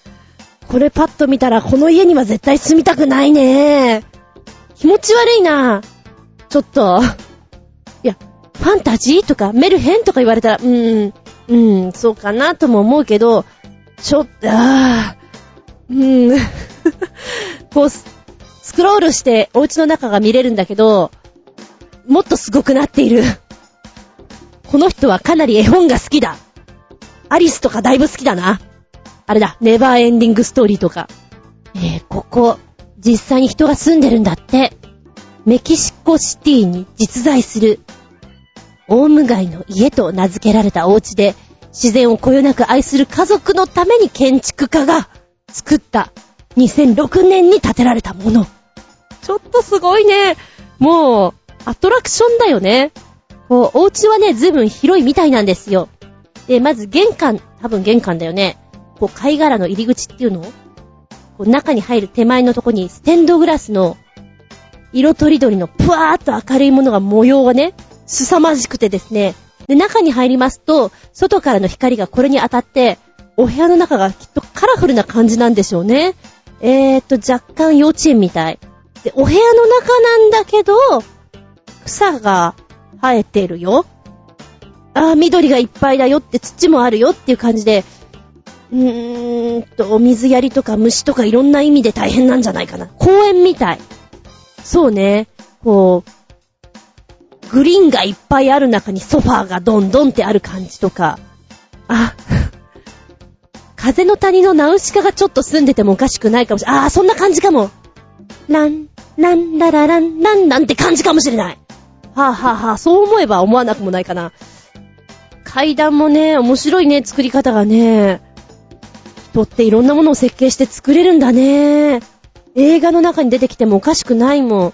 これパッと見たらこの家には絶対住みたくないね気持ち悪いなちょっと。いや、ファンタジーとかメルヘンとか言われたら、うん、うん、そうかなとも思うけど、ちょっと、あー、うん、こう、スクロールしてお家の中が見れるんだけど、もっとすごくなっている。この人はかなり絵本が好きだ。アリスとかだいぶ好きだな。あれだ、ネバーエンディングストーリーとか。えー、ここ、実際に人が住んでるんだって。メキシコシティに実在する、オウム街の家と名付けられたお家で、自然をこよなく愛する家族のために建築家が作った2006年に建てられたもの。ちょっとすごいね。もう、アトラクションだよね。こう、お家はね、ずいぶん広いみたいなんですよ。で、まず玄関、多分玄関だよね。こう、貝殻の入り口っていうの？こう中に入る手前のとこにステンドグラスの色とりどりのぷわーっと明るいものが模様がね、凄まじくてですね。で、中に入りますと、外からの光がこれに当たって、お部屋の中がきっとカラフルな感じなんでしょうね。えーと、若干幼稚園みたい。で、お部屋の中なんだけど、草が生えてるよ。ああ、緑がいっぱいだよって土もあるよっていう感じで、うーんと、お水やりとか虫とかいろんな意味で大変なんじゃないかな。公園みたい。そうね。こう、グリーンがいっぱいある中にソファーがドンドンってある感じとか。あ、風の谷のナウシカがちょっと住んでてもおかしくないかもしれない。ああ、そんな感じかも。ラン、ランラララン、ランランって感じかもしれない。はぁ、はぁはぁ、そう思えば思わなくもないかな。階段もね、面白いね、作り方がね。人っていろんなものを設計して作れるんだね。映画の中に出てきてもおかしくないもん。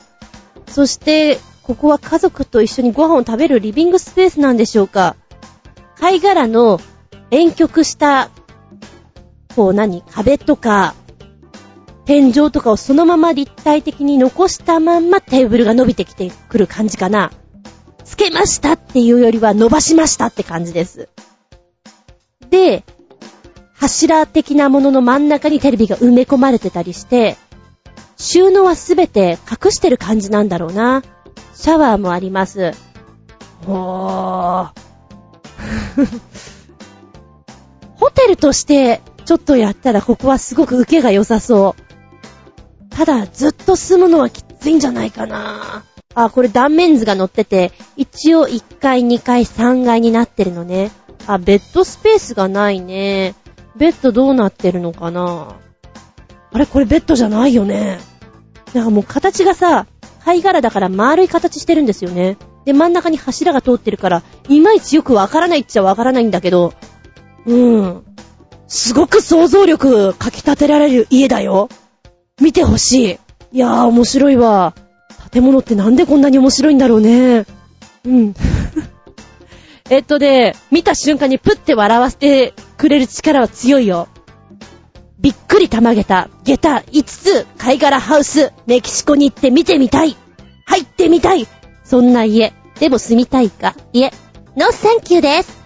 そして、ここは家族と一緒にご飯を食べるリビングスペースなんでしょうか。貝殻の遠曲した、こう何壁とか、天井とかをそのまま立体的に残したまんまテーブルが伸びてきてくる感じかな。つけましたっていうよりは伸ばしましたって感じです。で、柱的なものの真ん中にテレビが埋め込まれてたりして、収納はすべて隠してる感じなんだろうな。シャワーもあります。ほー。ホテルとしてちょっとやったらここはすごく受けが良さそう。ただ、ずっと住むのはきついんじゃないかな。あ、これ断面図が載ってて、一応1階、2階、3階になってるのね。あ、ベッドスペースがないね。ベッドどうなってるのかな？あれこれベッドじゃないよね。なんかもう形がさ、貝殻だから丸い形してるんですよね。で、真ん中に柱が通ってるから、いまいちよくわからないっちゃわからないんだけど、うん。すごく想像力かき立てられる家だよ。見てほしい。いやー、面白いわ。建物ってなんでこんなに面白いんだろうね。うん。えっとで、見た瞬間にプッて笑わせてくれる力は強いよ。びっくりたまげた、下駄5つ、貝殻ハウス、メキシコに行って見てみたい。入ってみたい。そんな家。でも住みたいか？いえ。ノーサンキューです。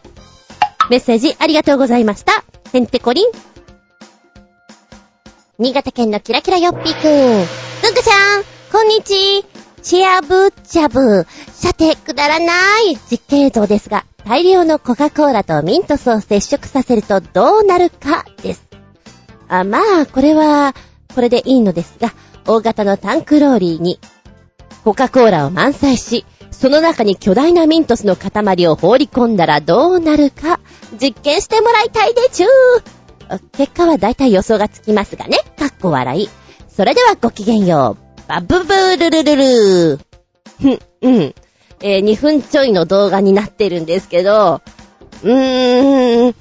メッセージありがとうございました。へんてこりん。新潟県のキラキラよっぴーくん。つんくちゃん、こんにちチアブチャブ。さて、くだらない実験映像ですが、大量のコカ・コーラとミントスを接触させるとどうなるかです。あ、まあ、これは、これでいいのですが、大型のタンクローリーに、コカ・コーラを満載し、その中に巨大なミントスの塊を放り込んだらどうなるか、実験してもらいたいでちゅー。結果はだいたい予想がつきますがね。かっこ笑い。それではごきげんよう。バブブールルルルー。ふん、うん。えー、2分ちょいの動画になってるんですけど、うーん、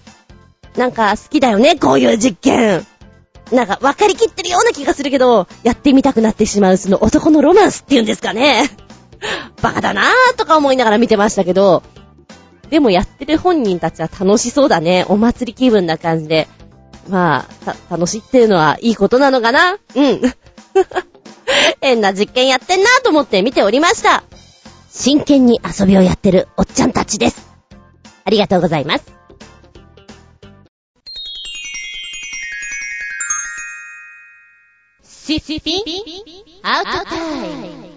なんか好きだよね、こういう実験。なんか分かりきってるような気がするけど、やってみたくなってしまうその男のロマンスっていうんですかね。バカだなーとか思いながら見てましたけど、でもやってる本人たちは楽しそうだね。お祭り気分な感じで。まあ、楽しいっていうのはいいことなのかな？うん。変な実験やってんなと思って見ておりました。真剣に遊びをやってるおっちゃんたちです。ありがとうございます。シシピンアウトタイム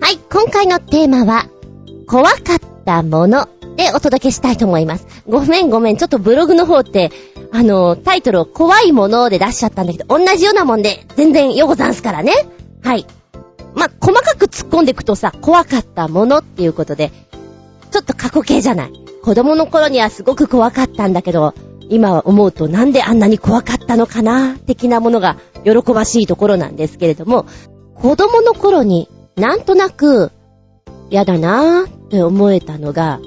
はい、今回のテーマは、怖かったものでお届けしたいと思います。ごめんごめん、ちょっとブログの方って、あの、タイトルを怖いもので出しちゃったんだけど、同じようなもんで、全然よござんすからね。はい。まあ細かく突っ込んでいくとさ、怖かったものっていうことで、ちょっと過去形じゃない。子供の頃にはすごく怖かったんだけど、今は思うとなんであんなに怖かったのかな、的なものが喜ばしいところなんですけれども、子供の頃になんとなく、嫌だなーって思えたのが、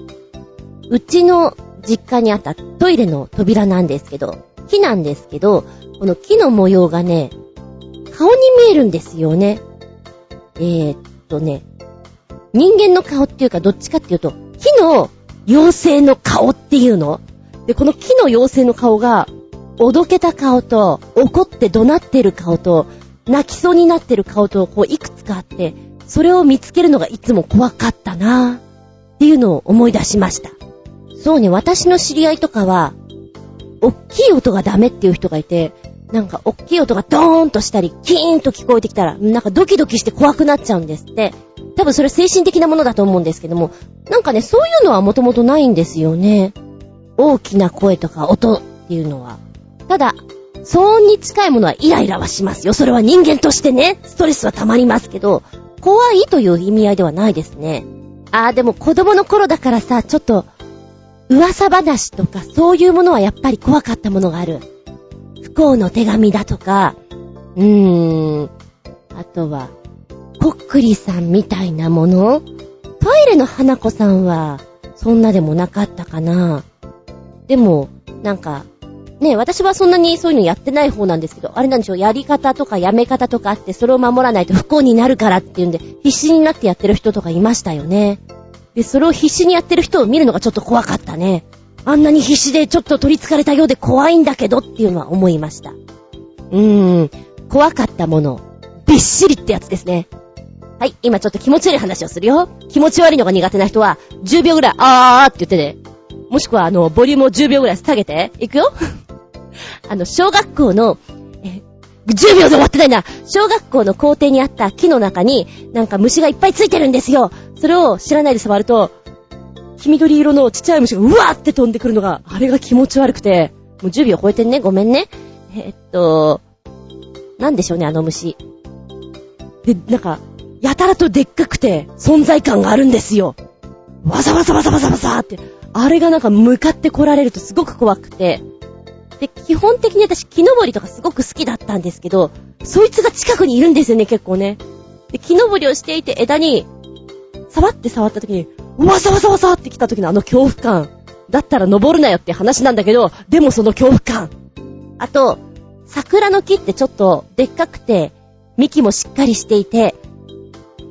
うちの実家にあったトイレの扉なんですけど、木なんですけど、この木の模様がね、顔に見えるんですよね。えー、っとね、人間の顔っていうかどっちかっていうと、木の妖精の顔っていうの？で、この木の妖精の顔が、おどけた顔と、怒って怒鳴ってる顔と、泣きそうになってる顔と、こう、いくつかあって、それを見つけるのがいつも怖かったなっていうのを思い出しました。そうね、私の知り合いとかは、おっきい音がダメっていう人がいて、なんか、おっきい音がドーンとしたり、キーンと聞こえてきたら、なんかドキドキして怖くなっちゃうんですって。多分それ精神的なものだと思うんですけども、なんかね、そういうのはもともとないんですよね。大きな声とか音っていうのは。ただ、騒音に近いものはイライラはしますよ。それは人間としてね、ストレスは溜まりますけど、怖いという意味合いではないですね。あーでも子供の頃だからさ、ちょっと、噂話とかそういうものはやっぱり怖かったものがある。不幸の手紙だとか、うーん、あとは、こっくりさんみたいなもの？トイレの花子さんは、そんなでもなかったかな。でも、なんか、ね、私はそんなにそういうのやってない方なんですけど、あれなんでしょう、やり方とかやめ方とかあって、それを守らないと不幸になるからっていうんで、必死になってやってる人とかいましたよね。で、それを必死にやってる人を見るのがちょっと怖かったね。あんなに必死でちょっと取り憑かれたようで怖いんだけどっていうのは思いました。うーん、怖かったもの、びっしりってやつですね。はい、今ちょっと気持ち悪い話をするよ。気持ち悪いのが苦手な人は、10秒ぐらい、あーって言ってね。もしくは、あの、ボリュームを10秒ぐらい下げて。いくよ あの、小学校の、え、10秒で終わってないな。小学校の校庭にあった木の中に、なんか虫がいっぱいついてるんですよ。それを知らないで触ると、黄緑色のちっちゃい虫がうわーって飛んでくるのが、あれが気持ち悪くて、もう10秒超えてんね。ごめんね。えっと、なんでしょうね、あの虫。で、なんか、やたらとでっかくて、存在感があるんですよ。わざわざわざわざわざって。あれがなんか向かって来られるとすごく怖くて、で、基本的に私、木登りとかすごく好きだったんですけど、そいつが近くにいるんですよね、結構ね。で、木登りをしていて枝に、触って触った時に、わさわさわさって来た時のあの恐怖感。だったら登るなよって話なんだけど、でもその恐怖感。あと、桜の木ってちょっとでっかくて、幹もしっかりしていて、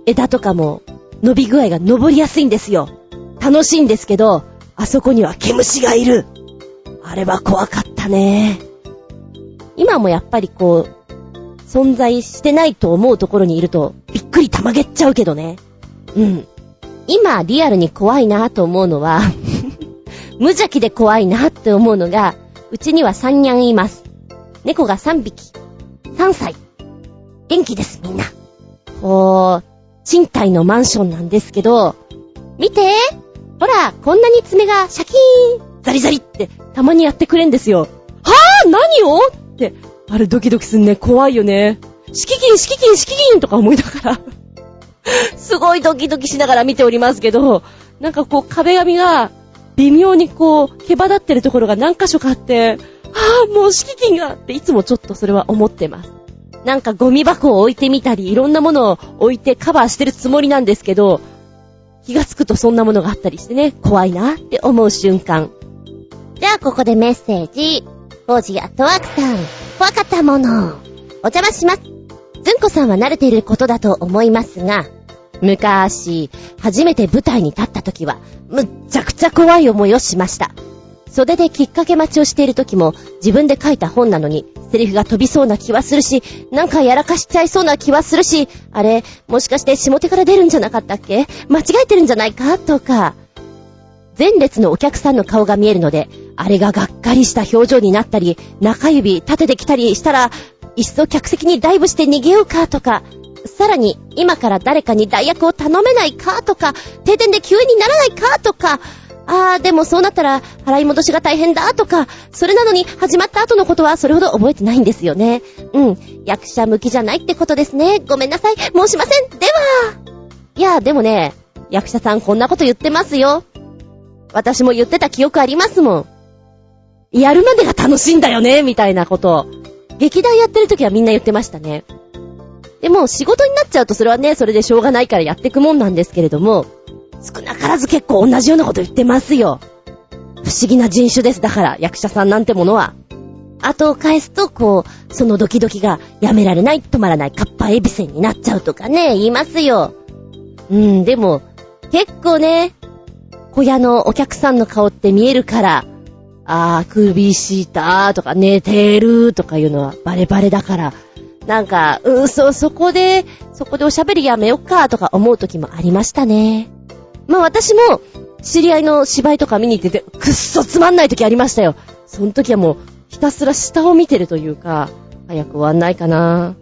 枝とかも伸び具合が登りやすいんですよ。楽しいんですけど、あそこには毛虫がいる。あれは怖かったね。今もやっぱりこう、存在してないと思うところにいると、びっくりたまげっちゃうけどね。うん。今、リアルに怖いなと思うのは 無邪気で怖いなって思うのが、うちには3ニャンいます。猫が3匹。3歳。元気です、みんな。こう、賃貸のマンションなんですけど、見てほら、こんなに爪がシャキーンザリザリってたまにやってくれんですよ。はぁ何を？って、あれドキドキすんね。怖いよね。シキキン、シキキン、シキキンとか思いながら すごいドキドキしながら見ておりますけど、なんかこう壁紙が微妙にこう、毛羽立ってるところが何箇所かあって、ああ、もう敷金がっていつもちょっとそれは思ってます。なんかゴミ箱を置いてみたり、いろんなものを置いてカバーしてるつもりなんですけど、気がつくとそんなものがあったりしてね、怖いなって思う瞬間。じゃあここでメッセージ。王子アットワークさん、怖かったもの。お邪魔します。ずんこさんは慣れていることだと思いますが、昔、初めて舞台に立った時は、むっちゃくちゃ怖い思いをしました。袖できっかけ待ちをしている時も、自分で書いた本なのに、セリフが飛びそうな気はするし、なんかやらかしちゃいそうな気はするし、あれ、もしかして下手から出るんじゃなかったっけ？間違えてるんじゃないか？とか、前列のお客さんの顔が見えるので、あれががっかりした表情になったり、中指立ててきたりしたら、いっそ客席にダイブして逃げようかとか、さらに、今から誰かに代役を頼めないかとか、停電で急にならないかとか、あー、でもそうなったら、払い戻しが大変だとか、それなのに始まった後のことはそれほど覚えてないんですよね。うん。役者向きじゃないってことですね。ごめんなさい。申しません。では。いや、でもね、役者さんこんなこと言ってますよ。私も言ってた記憶ありますもん。やるまでが楽しいんだよね、みたいなこと。劇団やってる時はみんな言ってましたね。でも仕事になっちゃうとそれはね、それでしょうがないからやってくもんなんですけれども、少なからず結構同じようなこと言ってますよ。不思議な人種です。だから、役者さんなんてものは。後を返すと、こう、そのドキドキがやめられない、止まらない、カッパエビセンになっちゃうとかね、言いますよ。うん、でも、結構ね、小屋のお客さんの顔って見えるから、あー、首したとか、寝てるとかいうのはバレバレだから、なんか、うん、そ、そこで、そこでおしゃべりやめよっかとか思う時もありましたね。まあ私も、知り合いの芝居とか見に行ってて、くっそつまんない時ありましたよ。その時はもう、ひたすら下を見てるというか、早く終わんないかな。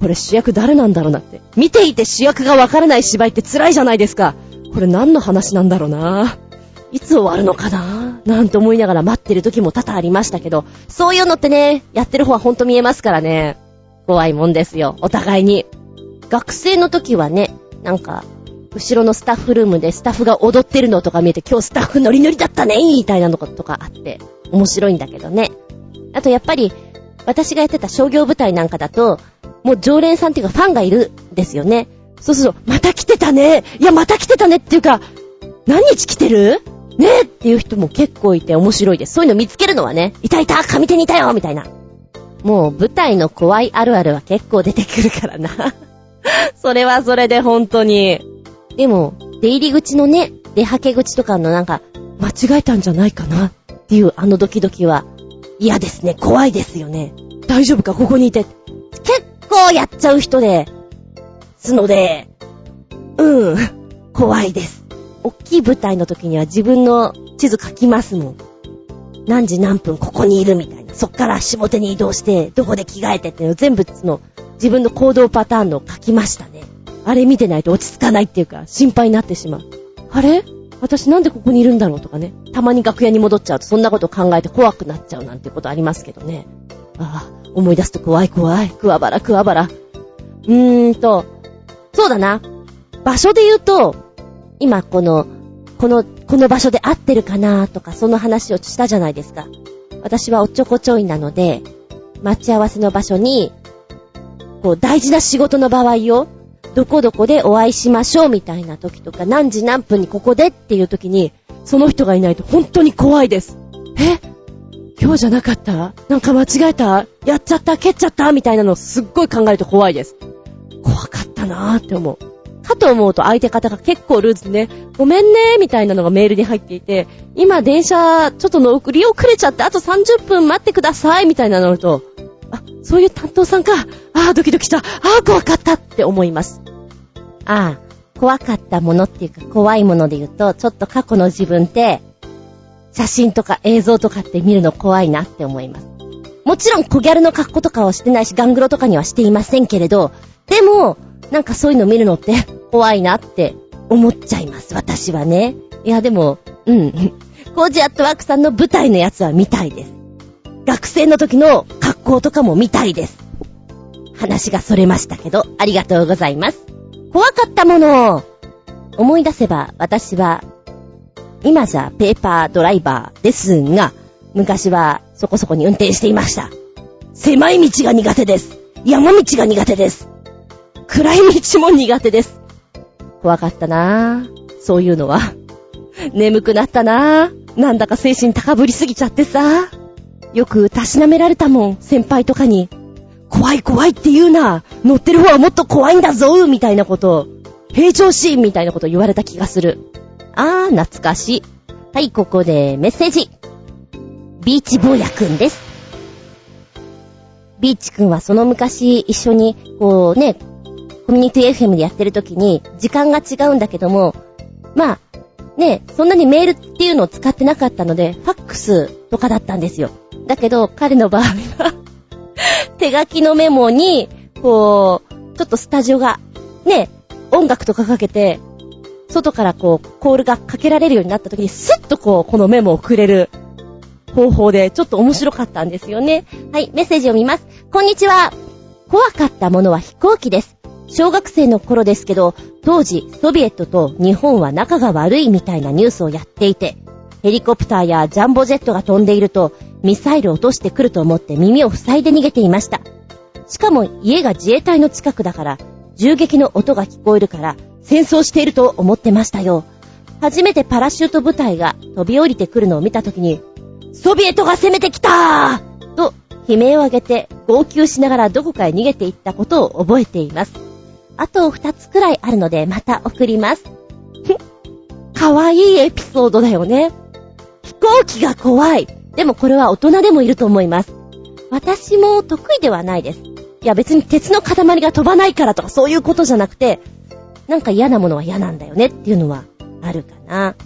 これ主役誰なんだろうなって。見ていて主役がわからない芝居って辛いじゃないですか。これ何の話なんだろうな。いつ終わるのかな？なんて思いながら待ってる時も多々ありましたけど、そういうのってね、やってる方はほんと見えますからね。怖いもんですよ。お互いに。学生の時はね、なんか、後ろのスタッフルームでスタッフが踊ってるのとか見えて、今日スタッフノリノリだったねみたいなのとかあって、面白いんだけどね。あとやっぱり、私がやってた商業舞台なんかだと、もう常連さんっていうかファンがいるんですよね。そうすると、また来てたねいや、また来てたねっていうか、何日来てる？ねえっていう人も結構いて面白いです。そういうの見つけるのはね、いたいた上手にいたよみたいな。もう舞台の怖いあるあるは結構出てくるからな。それはそれで本当に。でも、出入り口のね、出はけ口とかのなんか、間違えたんじゃないかなっていうあのドキドキは嫌ですね。怖いですよね。大丈夫か？ここにいて。結構やっちゃう人で、すので、うん、怖いです。大きい舞台の時には自分の地図書きますもん。何時何分ここにいるみたいな。そっから下手に移動して、どこで着替えてっていうの全部の自分の行動パターンの書きましたね。あれ見てないと落ち着かないっていうか、心配になってしまう。あれ？私なんでここにいるんだろうとかね。たまに楽屋に戻っちゃうとそんなこと考えて怖くなっちゃうなんてことありますけどね。ああ、思い出すと怖い怖い。クワバラクワバラ。うーんと、そうだな。場所で言うと、今この、この、この場所で合ってるかなとか、その話をしたじゃないですか。私はおっちょこちょいなので、待ち合わせの場所に、こう大事な仕事の場合を、どこどこでお会いしましょうみたいな時とか、何時何分にここでっていう時に、その人がいないと本当に怖いです。え？今日じゃなかった？なんか間違えた？やっちゃった？蹴っちゃった？みたいなのをすっごい考えると怖いです。怖かったなーって思う。かと思うと相手方が結構ルーズね、ごめんねみたいなのがメールに入っていて、今電車ちょっとの送り遅れちゃってあと30分待ってくださいみたいなのと、あ、そういう担当さんか。ああ、ドキドキした。ああ、怖かったって思います。ああ、怖かったものっていうか怖いもので言うと、ちょっと過去の自分って、写真とか映像とかって見るの怖いなって思います。もちろん小ギャルの格好とかはしてないし、ガングロとかにはしていませんけれど、でも、なんかそういうの見るのって怖いなって思っちゃいます、私はね。いや、でも、うん。コージアットワークさんの舞台のやつは見たいです。学生の時の格好とかも見たいです。話がそれましたけど、ありがとうございます。怖かったもの思い出せば、私は、今じゃペーパードライバーですが、昔はそこそこに運転していました。狭い道が苦手です。山道が苦手です。暗い道も苦手です。怖かったなぁ。そういうのは。眠くなったなぁ。なんだか精神高ぶりすぎちゃってさ。よくたしなめられたもん、先輩とかに。怖い怖いって言うな。乗ってる方はもっと怖いんだぞみたいなこと。平常心みたいなこと言われた気がする。あー、懐かしい。はい、ここでメッセージ。ビーチ坊やくんです。ビーチくんはその昔一緒に、こうね、コミュニティ FM でやってる時に、時間が違うんだけども、まあ、ね、そんなにメールっていうのを使ってなかったので、ファックスとかだったんですよ。だけど、彼の場合は、手書きのメモに、こう、ちょっとスタジオが、ね、音楽とかかけて、外からこう、コールがかけられるようになった時に、スッとこう、このメモをくれる方法で、ちょっと面白かったんですよね。はい、メッセージを見ます。こんにちは。怖かったものは飛行機です。小学生の頃ですけど、当時、ソビエトと日本は仲が悪いみたいなニュースをやっていて、ヘリコプターやジャンボジェットが飛んでいると、ミサイル落としてくると思って耳を塞いで逃げていました。しかも家が自衛隊の近くだから、銃撃の音が聞こえるから、戦争していると思ってましたよ。初めてパラシュート部隊が飛び降りてくるのを見たときに、ソビエトが攻めてきたーと悲鳴を上げて号泣しながらどこかへ逃げていったことを覚えています。あと二つくらいあるのでまた送ります。かわいいエピソードだよね。飛行機が怖い。でもこれは大人でもいると思います。私も得意ではないです。いや別に鉄の塊が飛ばないからとかそういうことじゃなくて、なんか嫌なものは嫌なんだよねっていうのはあるかな。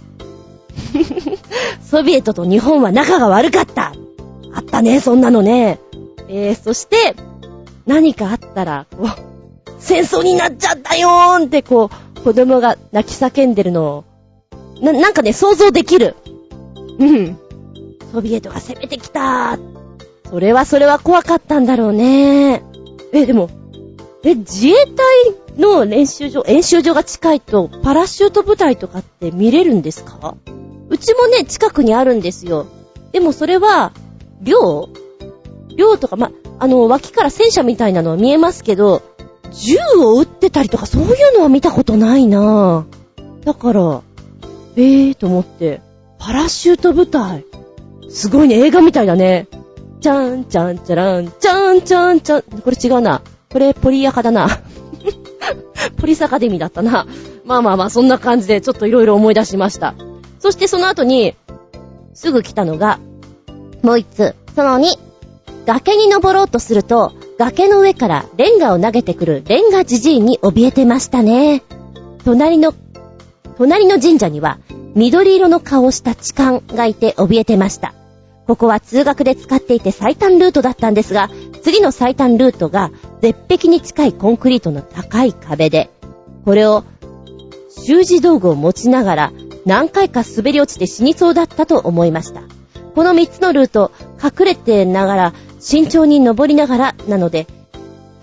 ソビエトと日本は仲が悪かった。あったね、そんなのね。えー、そして、何かあったら、こう、戦争になっちゃったよーんってこう、子供が泣き叫んでるのを、な、なんかね、想像できる。うん。ソビエトが攻めてきたそれはそれは怖かったんだろうね。え、でも、え、自衛隊の練習場、演習場が近いと、パラシュート部隊とかって見れるんですか？うちもね、近くにあるんですよ。でもそれは、寮？寮とか、ま、あの、脇から戦車みたいなのは見えますけど、銃を撃ってたりとかそういうのは見たことないなぁ。だから、えーと思って、パラシュート部隊。すごいね、映画みたいだね。ちゃんちゃんちゃらん、ちゃんちゃんちゃん。これ違うな。これポリアカだな。ポリスアカデミーだったな。まあまあまあ、そんな感じでちょっといろいろ思い出しました。そしてその後に、すぐ来たのが、もう一つ。その2。崖に登ろうとすると、崖の上からレンガを投げてくるレンガじじいに怯えてましたね。隣の、隣の神社には緑色の顔をした痴漢がいて怯えてました。ここは通学で使っていて最短ルートだったんですが、次の最短ルートが絶壁に近いコンクリートの高い壁で、これを習字道具を持ちながら何回か滑り落ちて死にそうだったと思いました。この3つのルート、隠れてながら、慎重に登りながらなので、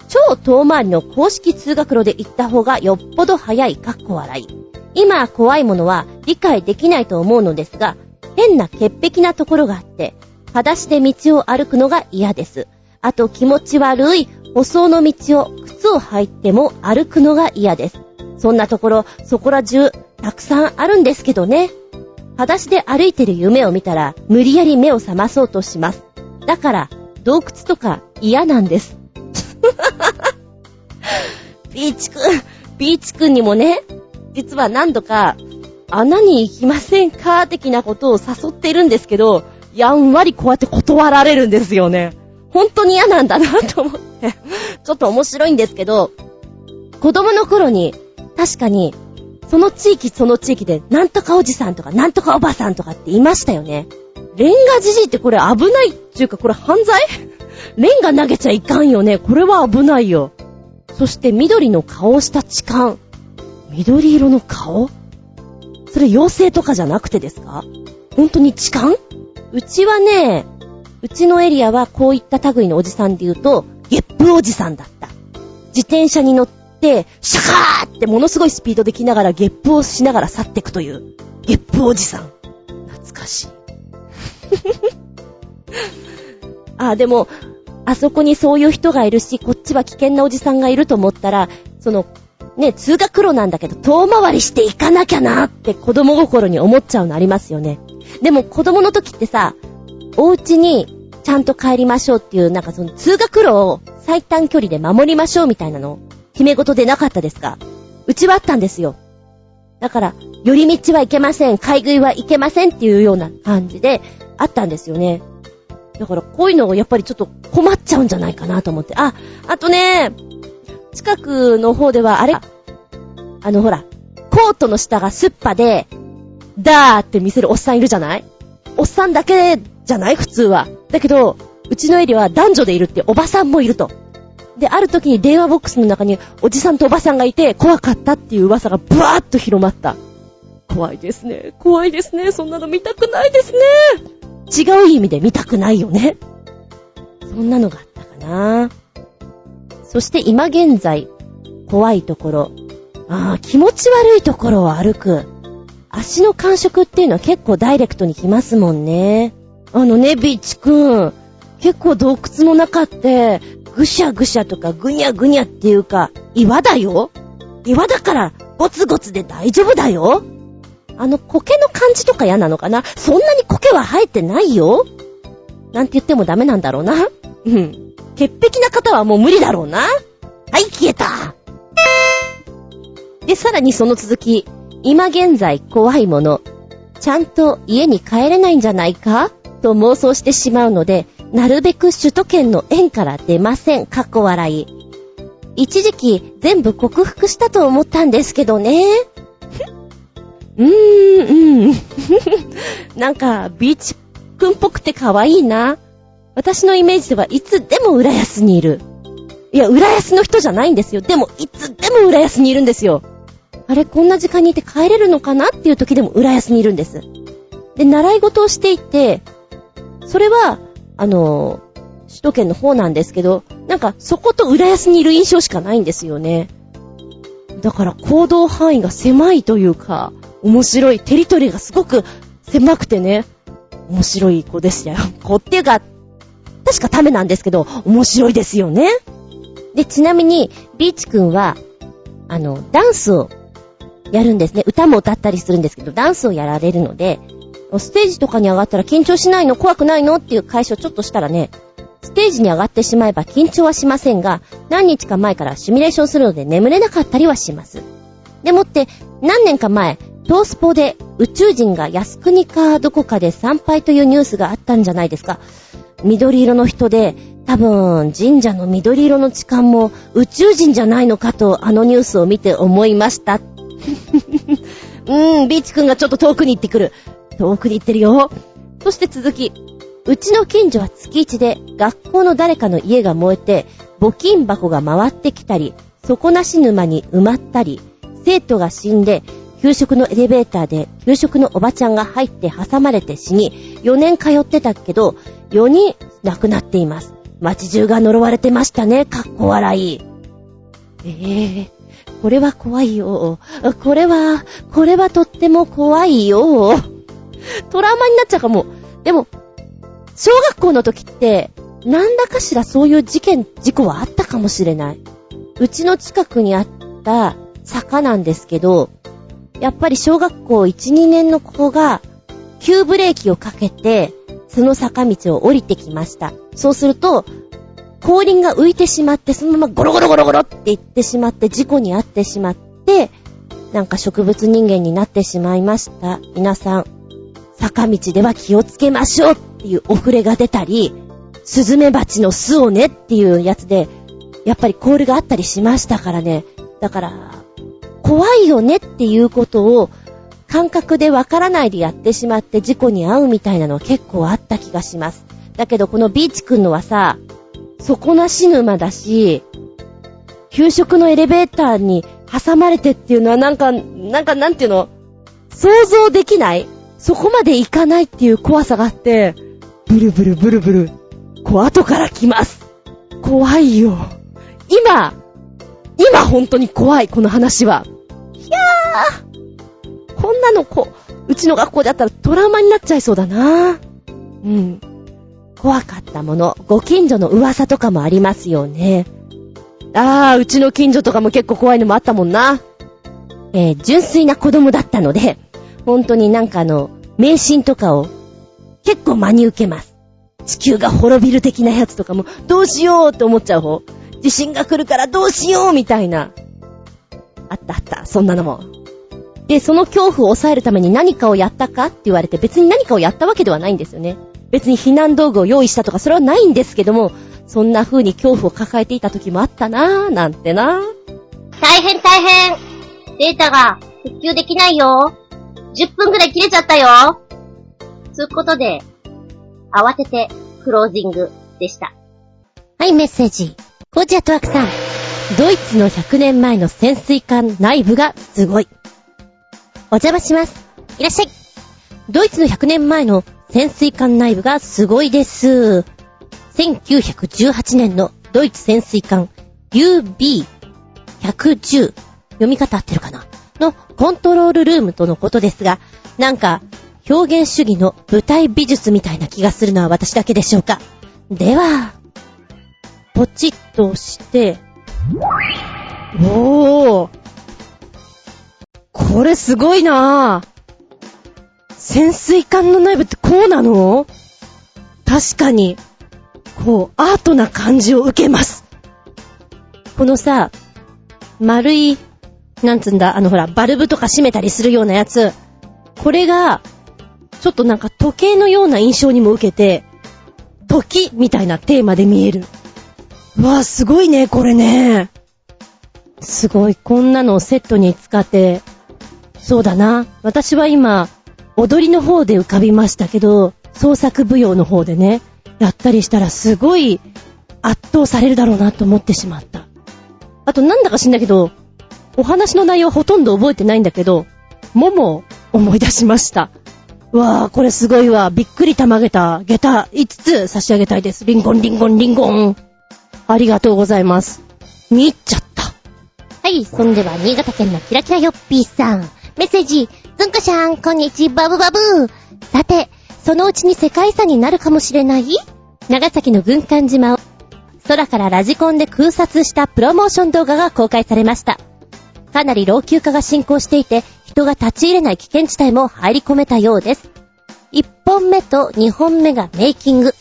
超遠回りの公式通学路で行った方がよっぽど早いかっこ笑い。今怖いものは理解できないと思うのですが、変な潔癖なところがあって、裸足で道を歩くのが嫌です。あと気持ち悪い舗装の道を靴を履いても歩くのが嫌です。そんなところ、そこら中、たくさんあるんですけどね。裸足で歩いてる夢を見たら、無理やり目を覚まそうとします。だから、洞窟とか嫌なんです。ビーチくん、ビーチくんにもね、実は何度か、穴に行きませんか？的なことを誘ってるんですけど、やんわりこうやって断られるんですよね。本当に嫌なんだなと思って、ちょっと面白いんですけど、子供の頃に、確かに、その地域その地域で、なんとかおじさんとか、なんとかおばさんとかっていましたよね。レンガじじいってこれ危ないっていうか、これ犯罪？レンガ投げちゃいかんよね。これは危ないよ。そして緑の顔をした痴漢。緑色の顔？それ妖精とかじゃなくてですか？本当に痴漢？うちはね、うちのエリアはこういった類のおじさんで言うと、ゲップおじさんだった。自転車に乗って、シャカーってものすごいスピードで来ながらゲップをしながら去っていくという、ゲップおじさん。懐かしい。あ、でも、あそこにそういう人がいるし、こっちは危険なおじさんがいると思ったら、その、ね、通学路なんだけど、遠回りしていかなきゃなって子供心に思っちゃうのありますよね。でも子供の時ってさ、お家にちゃんと帰りましょうっていう、なんかその通学路を最短距離で守りましょうみたいなの、決め事でなかったですか？うちはあったんですよ。だから、寄り道はいけません、買い食いはいけませんっていうような感じで、あったんですよね。だから、こういうのをやっぱりちょっと困っちゃうんじゃないかなと思って。あ、あとね、近くの方では、あれ、あのほら、コートの下がスッパで、ダーって見せるおっさんいるじゃない？おっさんだけじゃない？普通は。だけど、うちのエリアは男女でいるっておばさんもいると。で、ある時に電話ボックスの中におじさんとおばさんがいて怖かったっていう噂がブワーッと広まった。怖いですね。怖いですね。そんなの見たくないですね。違う意味で見たくないよね。そんなのがあったかな。そして今現在、怖いところ。ああ、気持ち悪いところを歩く。足の感触っていうのは結構ダイレクトに来ますもんね。あのね、ビーチくん。結構洞窟の中って、ぐしゃぐしゃとかぐにゃぐにゃっていうか、岩だよ岩だから、ゴツゴツで大丈夫だよあの苔の感じとか嫌なのかな？そんなに苔は生えてないよ？なんて言ってもダメなんだろうな？うん。潔癖な方はもう無理だろうな？はい、消えた。で、さらにその続き。今現在怖いもの。ちゃんと家に帰れないんじゃないか？と妄想してしまうので、なるべく首都圏の円から出ません。過去笑い。一時期全部克服したと思ったんですけどね。うーん、うん。なんか、ビーチくんっぽくて可愛いな。私のイメージではいつでも浦安にいる。いや、浦安の人じゃないんですよ。でも、いつでも浦安にいるんですよ。あれ、こんな時間にいて帰れるのかなっていう時でも浦安にいるんです。で、習い事をしていて、それは、あの、首都圏の方なんですけど、なんか、そこと浦安にいる印象しかないんですよね。だから、行動範囲が狭いというか、面白い、テリトリーがすごく狭くてね、面白い子ですよ。子っていうか、確かためなんですけど、面白いですよね。で、ちなみに、ビーチくんは、あの、ダンスをやるんですね。歌も歌ったりするんですけど、ダンスをやられるので、ステージとかに上がったら緊張しないの？怖くないの？っていう解消ちょっとしたらね、ステージに上がってしまえば緊張はしませんが、何日か前からシミュレーションするので眠れなかったりはします。でもって、何年か前、トースポで宇宙人が靖国かどこかで参拝というニュースがあったんじゃないですか。緑色の人で、多分神社の緑色の痴漢も宇宙人じゃないのかとあのニュースを見て思いました。うーん、ビーチくんがちょっと遠くに行ってくる。遠くに行ってるよ。そして続き。うちの近所は月一で学校の誰かの家が燃えて募金箱が回ってきたり、底なし沼に埋まったり、生徒が死んで給食のエレベーターで給食のおばちゃんが入って挟まれて死に、4年通ってたけど、4人亡くなっています。街中が呪われてましたね、かっこ笑い。えー、これは怖いよ。これは、これはとっても怖いよ。トラウマになっちゃうかも。でも、小学校の時って、なんだかしらそういう事件、事故はあったかもしれない。うちの近くにあった坂なんですけど、やっぱり小学校1、2年の子が、急ブレーキをかけて、その坂道を降りてきました。そうすると、後輪が浮いてしまって、そのままゴロゴロゴロゴロって行ってしまって、事故に遭ってしまって、なんか植物人間になってしまいました。皆さん、坂道では気をつけましょうっていうお触れが出たり、スズメバチの巣をねっていうやつで、やっぱりコールがあったりしましたからね。だから、怖いよねっていうことを感覚でわからないでやってしまって事故に遭うみたいなのは結構あった気がします。だけどこのビーチくんのはさ、底なし沼だし、給食のエレベーターに挟まれてっていうのはなんか、なんかなんていうの？想像できない？そこまで行かないっていう怖さがあって、ブルブルブルブル、こう後から来ます。怖いよ。今、今本当に怖い、この話は。いやー、こんなのこ、うちの学校であったらトラウマになっちゃいそうだな。うん。怖かったもの、ご近所の噂とかもありますよね。あー、うちの近所とかも結構怖いのもあったもんな。えー、純粋な子供だったので、本当になんかあの、迷信とかを結構真に受けます。地球が滅びる的なやつとかも、どうしようって思っちゃう方。地震が来るからどうしようみたいな。あったあった、そんなのも。で、その恐怖を抑えるために何かをやったかって言われて別に何かをやったわけではないんですよね。別に避難道具を用意したとかそれはないんですけども、そんな風に恐怖を抱えていた時もあったなぁ、なんてな大変大変データが復旧できないよ。10分くらい切れちゃったよ。つうことで、慌ててクロージングでした。はい、メッセージ。コーチアトワークさん。ドイツの100年前の潜水艦内部がすごい。お邪魔します。いらっしゃい。ドイツの100年前の潜水艦内部がすごいです。1918年のドイツ潜水艦 UB110 読み方合ってるかな？のコントロールルームとのことですが、なんか表現主義の舞台美術みたいな気がするのは私だけでしょうか？では、ポチッとして、おー。これすごいなぁ。潜水艦の内部ってこうなの？確かに、こう、アートな感じを受けます。このさ、丸いなんつんだ、あのほら、バルブとか閉めたりするようなやつ、これが、ちょっとなんか時計のような印象にも受けて、時みたいなテーマで見える。わぁ、すごいね、これね。すごい、こんなのをセットに使って、そうだな。私は今、踊りの方で浮かびましたけど、創作舞踊の方でね、やったりしたらすごい圧倒されるだろうなと思ってしまった。あとなんだか知んだけど、お話の内容ほとんど覚えてないんだけど、もも思い出しました。わぁ、これすごいわ。びっくりたまげた下駄5つ差し上げたいです。リンゴンリンゴンリンゴン。ありがとうございます。見入っちゃった。はい、そんでは新潟県のキラキラヨッピーさん。メッセージ、ずんこしゃん、こんにちはバブバブー。さて、そのうちに世界遺産になるかもしれない？長崎の軍艦島を空からラジコンで空撮したプロモーション動画が公開されました。かなり老朽化が進行していて、人が立ち入れない危険地帯も入り込めたようです。1本目と2本目がメイキング。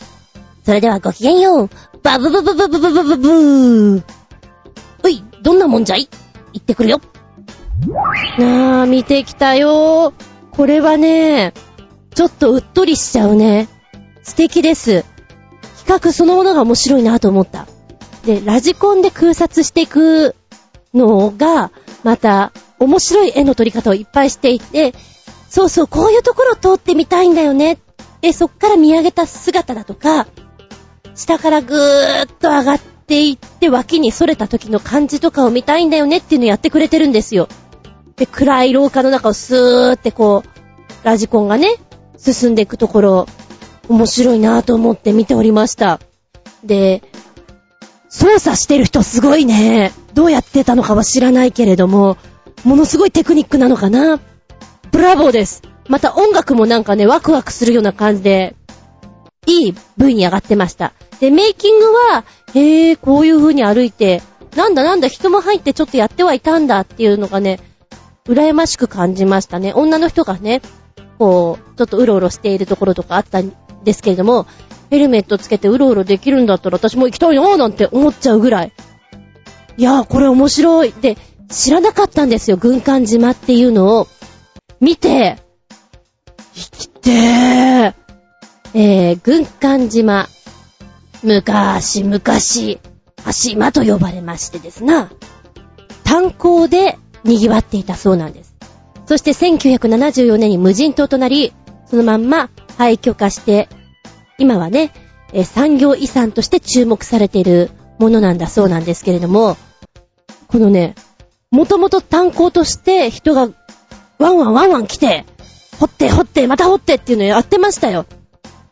それではごきげんよう。バブブブブブブブブブー。うい、どんなもんじゃい？行ってくるよ。なあ、見てきたよこれはね、ちょっとうっとりしちゃうね。素敵です。企画そのものが面白いなと思った。で、ラジコンで空撮していくのが、また、面白い絵の撮り方をいっぱいしていて、そうそう、こういうところ通ってみたいんだよね。で、そっから見上げた姿だとか、下からぐーっと上がっていって脇に逸れた時の感じとかを見たいんだよねっていうのをやってくれてるんですよ。で、暗い廊下の中をスーってこう、ラジコンがね、進んでいくところ、面白いなぁと思って見ておりました。で、操作してる人すごいね。どうやってたのかは知らないけれども、ものすごいテクニックなのかな。ブラボーです。また音楽もなんかね、ワクワクするような感じで、いい部位に上がってました。で、メイキングは、へー、こういう風に歩いて、なんだなんだ人も入ってちょっとやってはいたんだっていうのがね、羨ましく感じましたね。女の人がね、こう、ちょっとうろうろしているところとかあったんですけれども、ヘルメットつけてうろうろできるんだったら私も行きたいなーなんて思っちゃうぐらい。いやー、これ面白い。で、知らなかったんですよ、軍艦島っていうのを。見て、生きてー。えー、軍艦島。昔々、羽島と呼ばれましてですな。炭鉱で賑わっていたそうなんです。そして1974年に無人島となり、そのまんま廃墟化して、今はね、産業遺産として注目されているものなんだそうなんですけれども、このね、もともと炭鉱として人がワンワンワンワン来て、掘って掘ってまた掘ってっていうのをやってましたよ。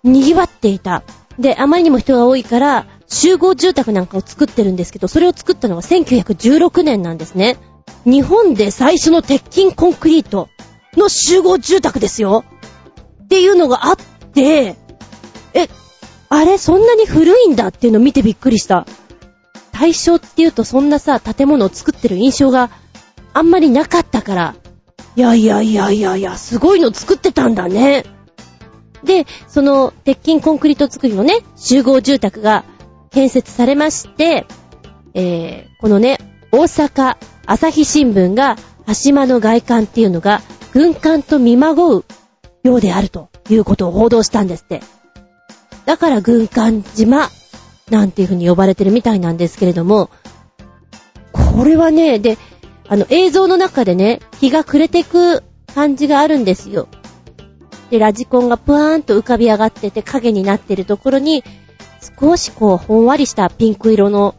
賑わっていた。で、あまりにも人が多いから、集合住宅なんかを作ってるんですけど、それを作ったのが1916年なんですね。日本で最初の鉄筋コンクリートの集合住宅ですよ。っていうのがあって、え、あれそんなに古いんだっていうのを見てびっくりした。大正っていうとそんなさ、建物を作ってる印象があんまりなかったから。いやいやいやいやいや、すごいの作ってたんだね。で、その鉄筋コンクリート作りのね、集合住宅が建設されまして、えー、このね、大阪朝日新聞が、羽島の外観っていうのが、軍艦と見まごうようであるということを報道したんですって。だから軍艦島なんていう風に呼ばれてるみたいなんですけれども、これはね、で、あの映像の中でね、日が暮れてく感じがあるんですよ。で、ラジコンがぷわーんと浮かび上がってて影になってるところに、少しこう、ほんわりしたピンク色の、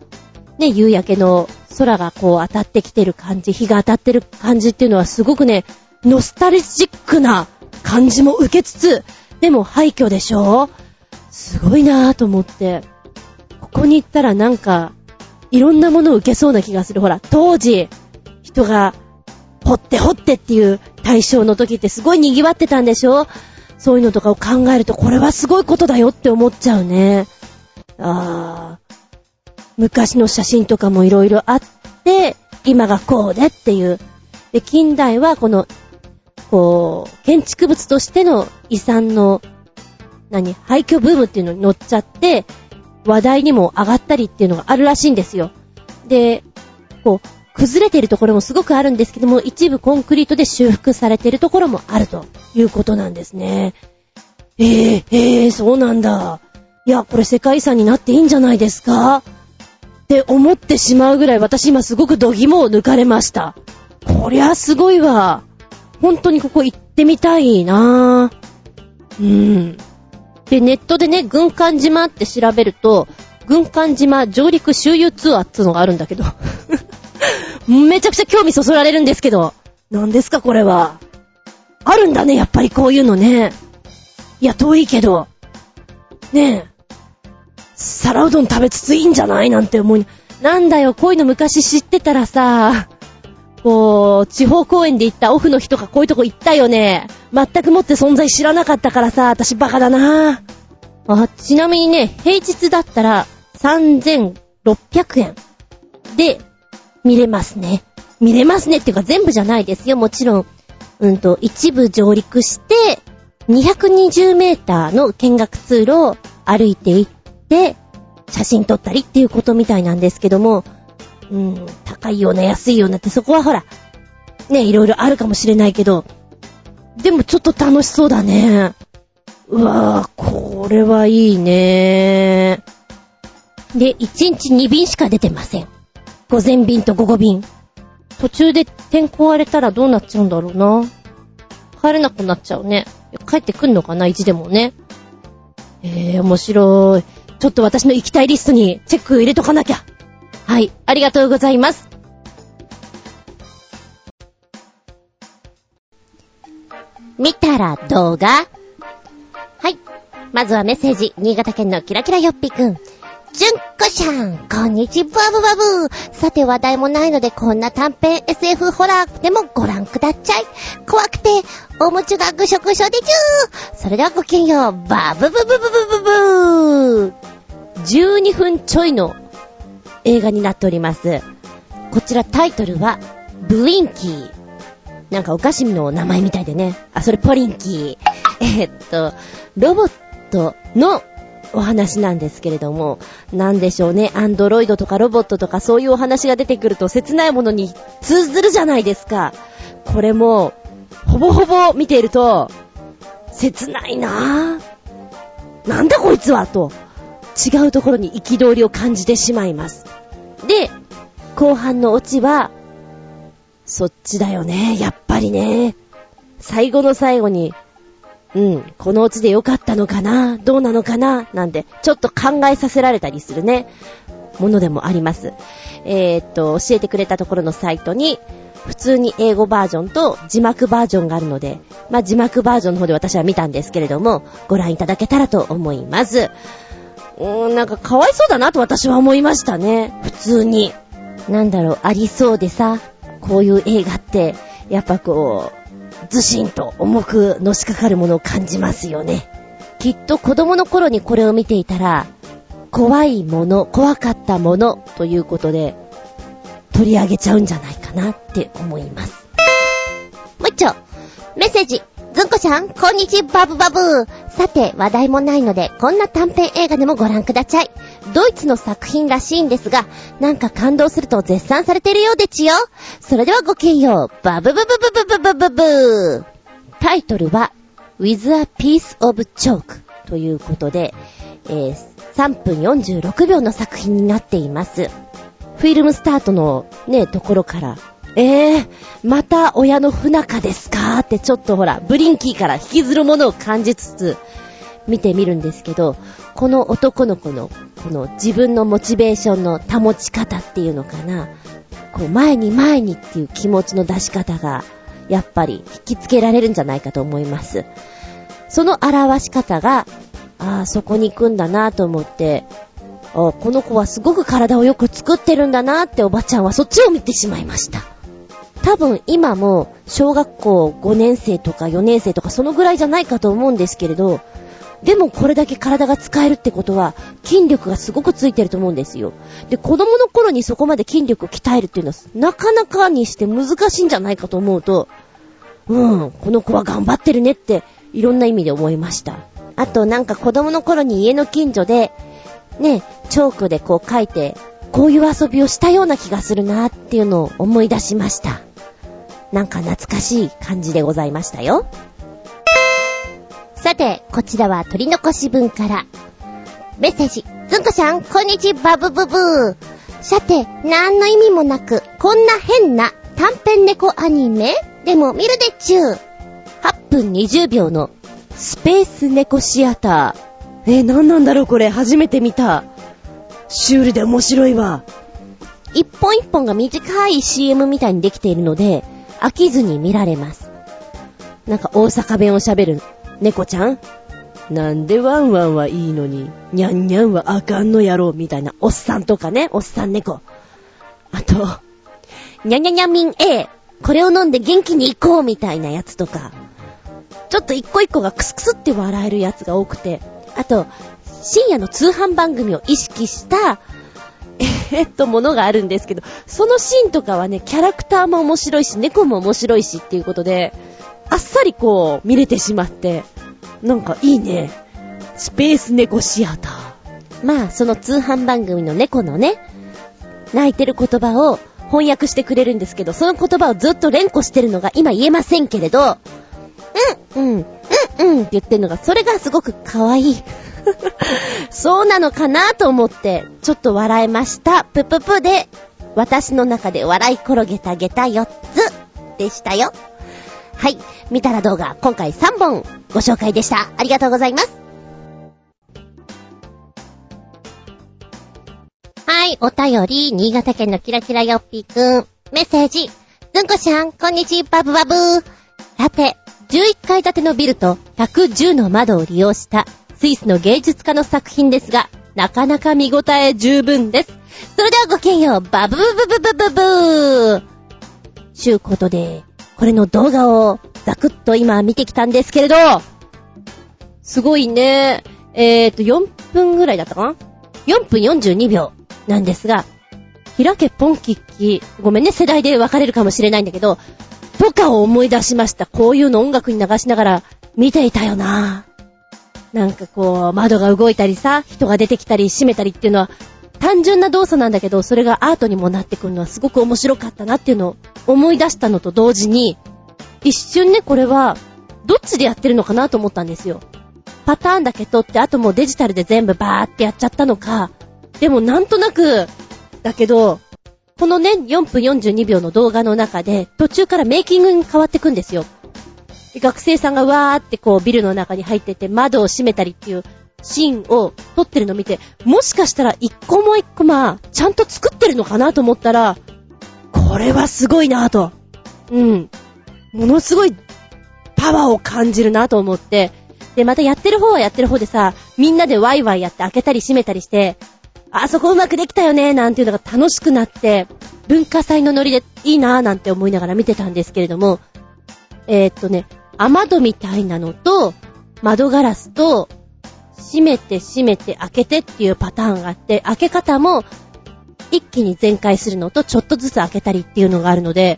ね、夕焼けの空がこう当たってきてる感じ、日が当たってる感じっていうのはすごくね、ノスタルジックな感じも受けつつ、でも廃墟でしょ？すごいなぁと思って、ここに行ったらなんか、いろんなものを受けそうな気がする。ほら、当時、人が、掘って掘ってっていう対象の時ってすごい賑わってたんでしょ？そういうのとかを考えると、これはすごいことだよって思っちゃうね。あー。昔の写真とかもいろいろあって、今がこうでっていう。で、近代はこの、こう、建築物としての遺産の、何、廃墟ブームっていうのに乗っちゃって、話題にも上がったりっていうのがあるらしいんですよ。で、こう、崩れているところもすごくあるんですけども、一部コンクリートで修復されているところもあるということなんですね。ええええそうなんだ。いや、これ世界遺産になっていいんじゃないですか？って思ってしまうぐらい私今すごく度肝を抜かれました。こりゃすごいわ。本当にここ行ってみたいな。うん。で、ネットでね、軍艦島って調べると、軍艦島上陸周遊ツアーっていうのがあるんだけど。めちゃくちゃ興味そそられるんですけど。何ですかこれは。あるんだね、やっぱりこういうのね。いや、遠いけど。ねえ。皿うどん食べつついいんじゃないなんて思い。なんだよ、こういうの昔知ってたらさ、こう、地方公演で行ったオフの日とかこういうとこ行ったよね。全くもって存在知らなかったからさ、私バカだなあ、ちなみにね、平日だったら3600円で見れますね。見れますねっていうか全部じゃないですよ。もちろん、うんと、一部上陸して、220メーターの見学通路を歩いていって、写真撮ったりっていうことみたいなんですけども、うん、高いような安いようなってそこはほら、ね、いろいろあるかもしれないけど、でもちょっと楽しそうだね。うわぁ、これはいいねで、1日2便しか出てません。午前便と午後便。途中で天候荒れたらどうなっちゃうんだろうな。帰れなくなっちゃうね。帰ってくんのかな、意地でもね。えー、面白い。ちょっと私の行きたいリストにチェック入れとかなきゃ。はい、ありがとうございます。見たら動画はい。まずはメッセージ、新潟県のキラキラよっぴくん。じゅんこしゃん、こんにちは、バブバブ。さて話題もないので、こんな短編 SF ホラーでもご覧ください。怖くて、おむつがぐしょぐしょでちゅー。それではごきげんよう、バブブブブブブブー。12分ちょいの映画になっております。こちらタイトルは、ブリンキー。なんかお菓子の名前みたいでね。あ、それポリンキー。え、っと、ロボットのお話なんですけれども、なんでしょうね、アンドロイドとかロボットとかそういうお話が出てくると切ないものに通ずるじゃないですか。これも、ほぼほぼ見ていると、切ないなぁ。なんだこいつはと、違うところに憤りを感じてしまいます。で、後半のオチは、そっちだよね、やっぱりね。最後の最後に、うん、このうちでよかったのかな？どうなのかな？なんて、ちょっと考えさせられたりするね、ものでもあります。えー、っと、教えてくれたところのサイトに、普通に英語バージョンと字幕バージョンがあるので、まあ、字幕バージョンの方で私は見たんですけれども、ご覧いただけたらと思います。うーん、なんかかわいそうだなと私は思いましたね。普通に。なんだろう、ありそうでさ、こういう映画って、やっぱこう、ずしんと重くのしかかるものを感じますよね。きっと子供の頃にこれを見ていたら、怖いもの、怖かったものということで、取り上げちゃうんじゃないかなって思います。もう一丁、メッセージ。ずんこちゃん、こんにちバブバブさて、話題もないので、こんな短編映画でもご覧ください。ドイツの作品らしいんですが、なんか感動すると絶賛されてるようでちよ。それではごきげんよう。バブブブブブブブブブタイトルは、With a Piece of Chalk ということで、えー、3分46秒の作品になっています。フィルムスタートのね、ところから、えー、また親の不仲ですか？ってちょっとほら、ブリンキーから引きずるものを感じつつ、見てみるんですけど、この男の子の、この自分のモチベーションの保ち方っていうのかな？こう、前に前にっていう気持ちの出し方が、やっぱり引きつけられるんじゃないかと思います。その表し方が、ああ、そこに行くんだなと思って、この子はすごく体をよく作ってるんだなっておばちゃんはそっちを見てしまいました。多分今も小学校5年生とか4年生とかそのぐらいじゃないかと思うんですけれど、でもこれだけ体が使えるってことは、筋力がすごくついてると思うんですよ。で、子供の頃にそこまで筋力を鍛えるっていうのは、なかなかにして難しいんじゃないかと思うと、うん、この子は頑張ってるねって、いろんな意味で思いました。あとなんか子供の頃に家の近所で、ね、チョークでこう書いて、こういう遊びをしたような気がするなっていうのを思い出しました。なんか懐かしい感じでございましたよ。さて、こちらは取り残し分から。メッセージ。ずんこさん、こんにちは、ブブブー。さて、何の意味もなく、こんな変な短編猫アニメ？でも見るでちゅう。8分20秒のスペース猫シアター。えー、何なんだろうこれ、初めて見た。シュールで面白いわ。一本一本が短い CM みたいにできているので、飽きずに見られます。なんか大阪弁を喋る猫ちゃん？なんでワンワンはいいのに、ニャンニャンはあかんのやろ、みたいな、おっさんとかね、おっさん猫。あと、ニャニャニャミン A、これを飲んで元気に行こう、みたいなやつとか、ちょっと一個一個がクスクスって笑えるやつが多くて、あと、深夜の通販番組を意識した、えっと、ものがあるんですけど、そのシーンとかはね、キャラクターも面白いし、猫も面白いしっていうことで、あっさりこう、見れてしまって、なんかいいね。スペース猫シアター。まあ、その通販番組の猫のね、泣いてる言葉を翻訳してくれるんですけど、その言葉をずっと連呼してるのが今言えませんけれど、うん、うん、うん、うんって言ってるのが、それがすごく可愛い。そうなのかなと思って、ちょっと笑えました。ぷぷぷで、私の中で笑い転げた下駄4つでしたよ。はい。見たら動画、今回3本ご紹介でした。ありがとうございます。はい、お便り、新潟県のキラキラよっぴーくん。メッセージ。ずんこしゃん、こんにちは、バブバブー。さて、11階建てのビルと110の窓を利用したスイスの芸術家の作品ですが、なかなか見応え十分です。それではごきげんよう、バブブブブブブブー。ちゅうことで、これの動画をザクッと今見てきたんですけれど、すごいね。えーと、4分ぐらいだったかな ?4 分42秒なんですが、開けポンキッキ、ごめんね、世代で分かれるかもしれないんだけど、とかを思い出しました。こういうの音楽に流しながら見ていたよな。なんかこう、窓が動いたりさ、人が出てきたり閉めたりっていうのは、単純な動作なんだけど、それがアートにもなってくるのはすごく面白かったなっていうのを思い出したのと同時に、一瞬ね、これは、どっちでやってるのかなと思ったんですよ。パターンだけ取って、あともうデジタルで全部バーってやっちゃったのか、でもなんとなく、だけど、このね、4分42秒の動画の中で、途中からメイキングに変わってくんですよ。学生さんがわーってこうビルの中に入ってて窓を閉めたりっていうシーンを撮ってるのを見て、もしかしたら一個も一個まあ、ちゃんと作ってるのかなと思ったら、これはすごいなぁと。うん。ものすごいパワーを感じるなと思って、で、またやってる方はやってる方でさ、みんなでワイワイやって開けたり閉めたりして、あそこうまくできたよね、なんていうのが楽しくなって、文化祭のノリでいいなぁなんて思いながら見てたんですけれども、えー、っとね、雨戸みたいなのと、窓ガラスと、閉めて閉めて開けてっていうパターンがあって、開け方も一気に全開するのとちょっとずつ開けたりっていうのがあるので、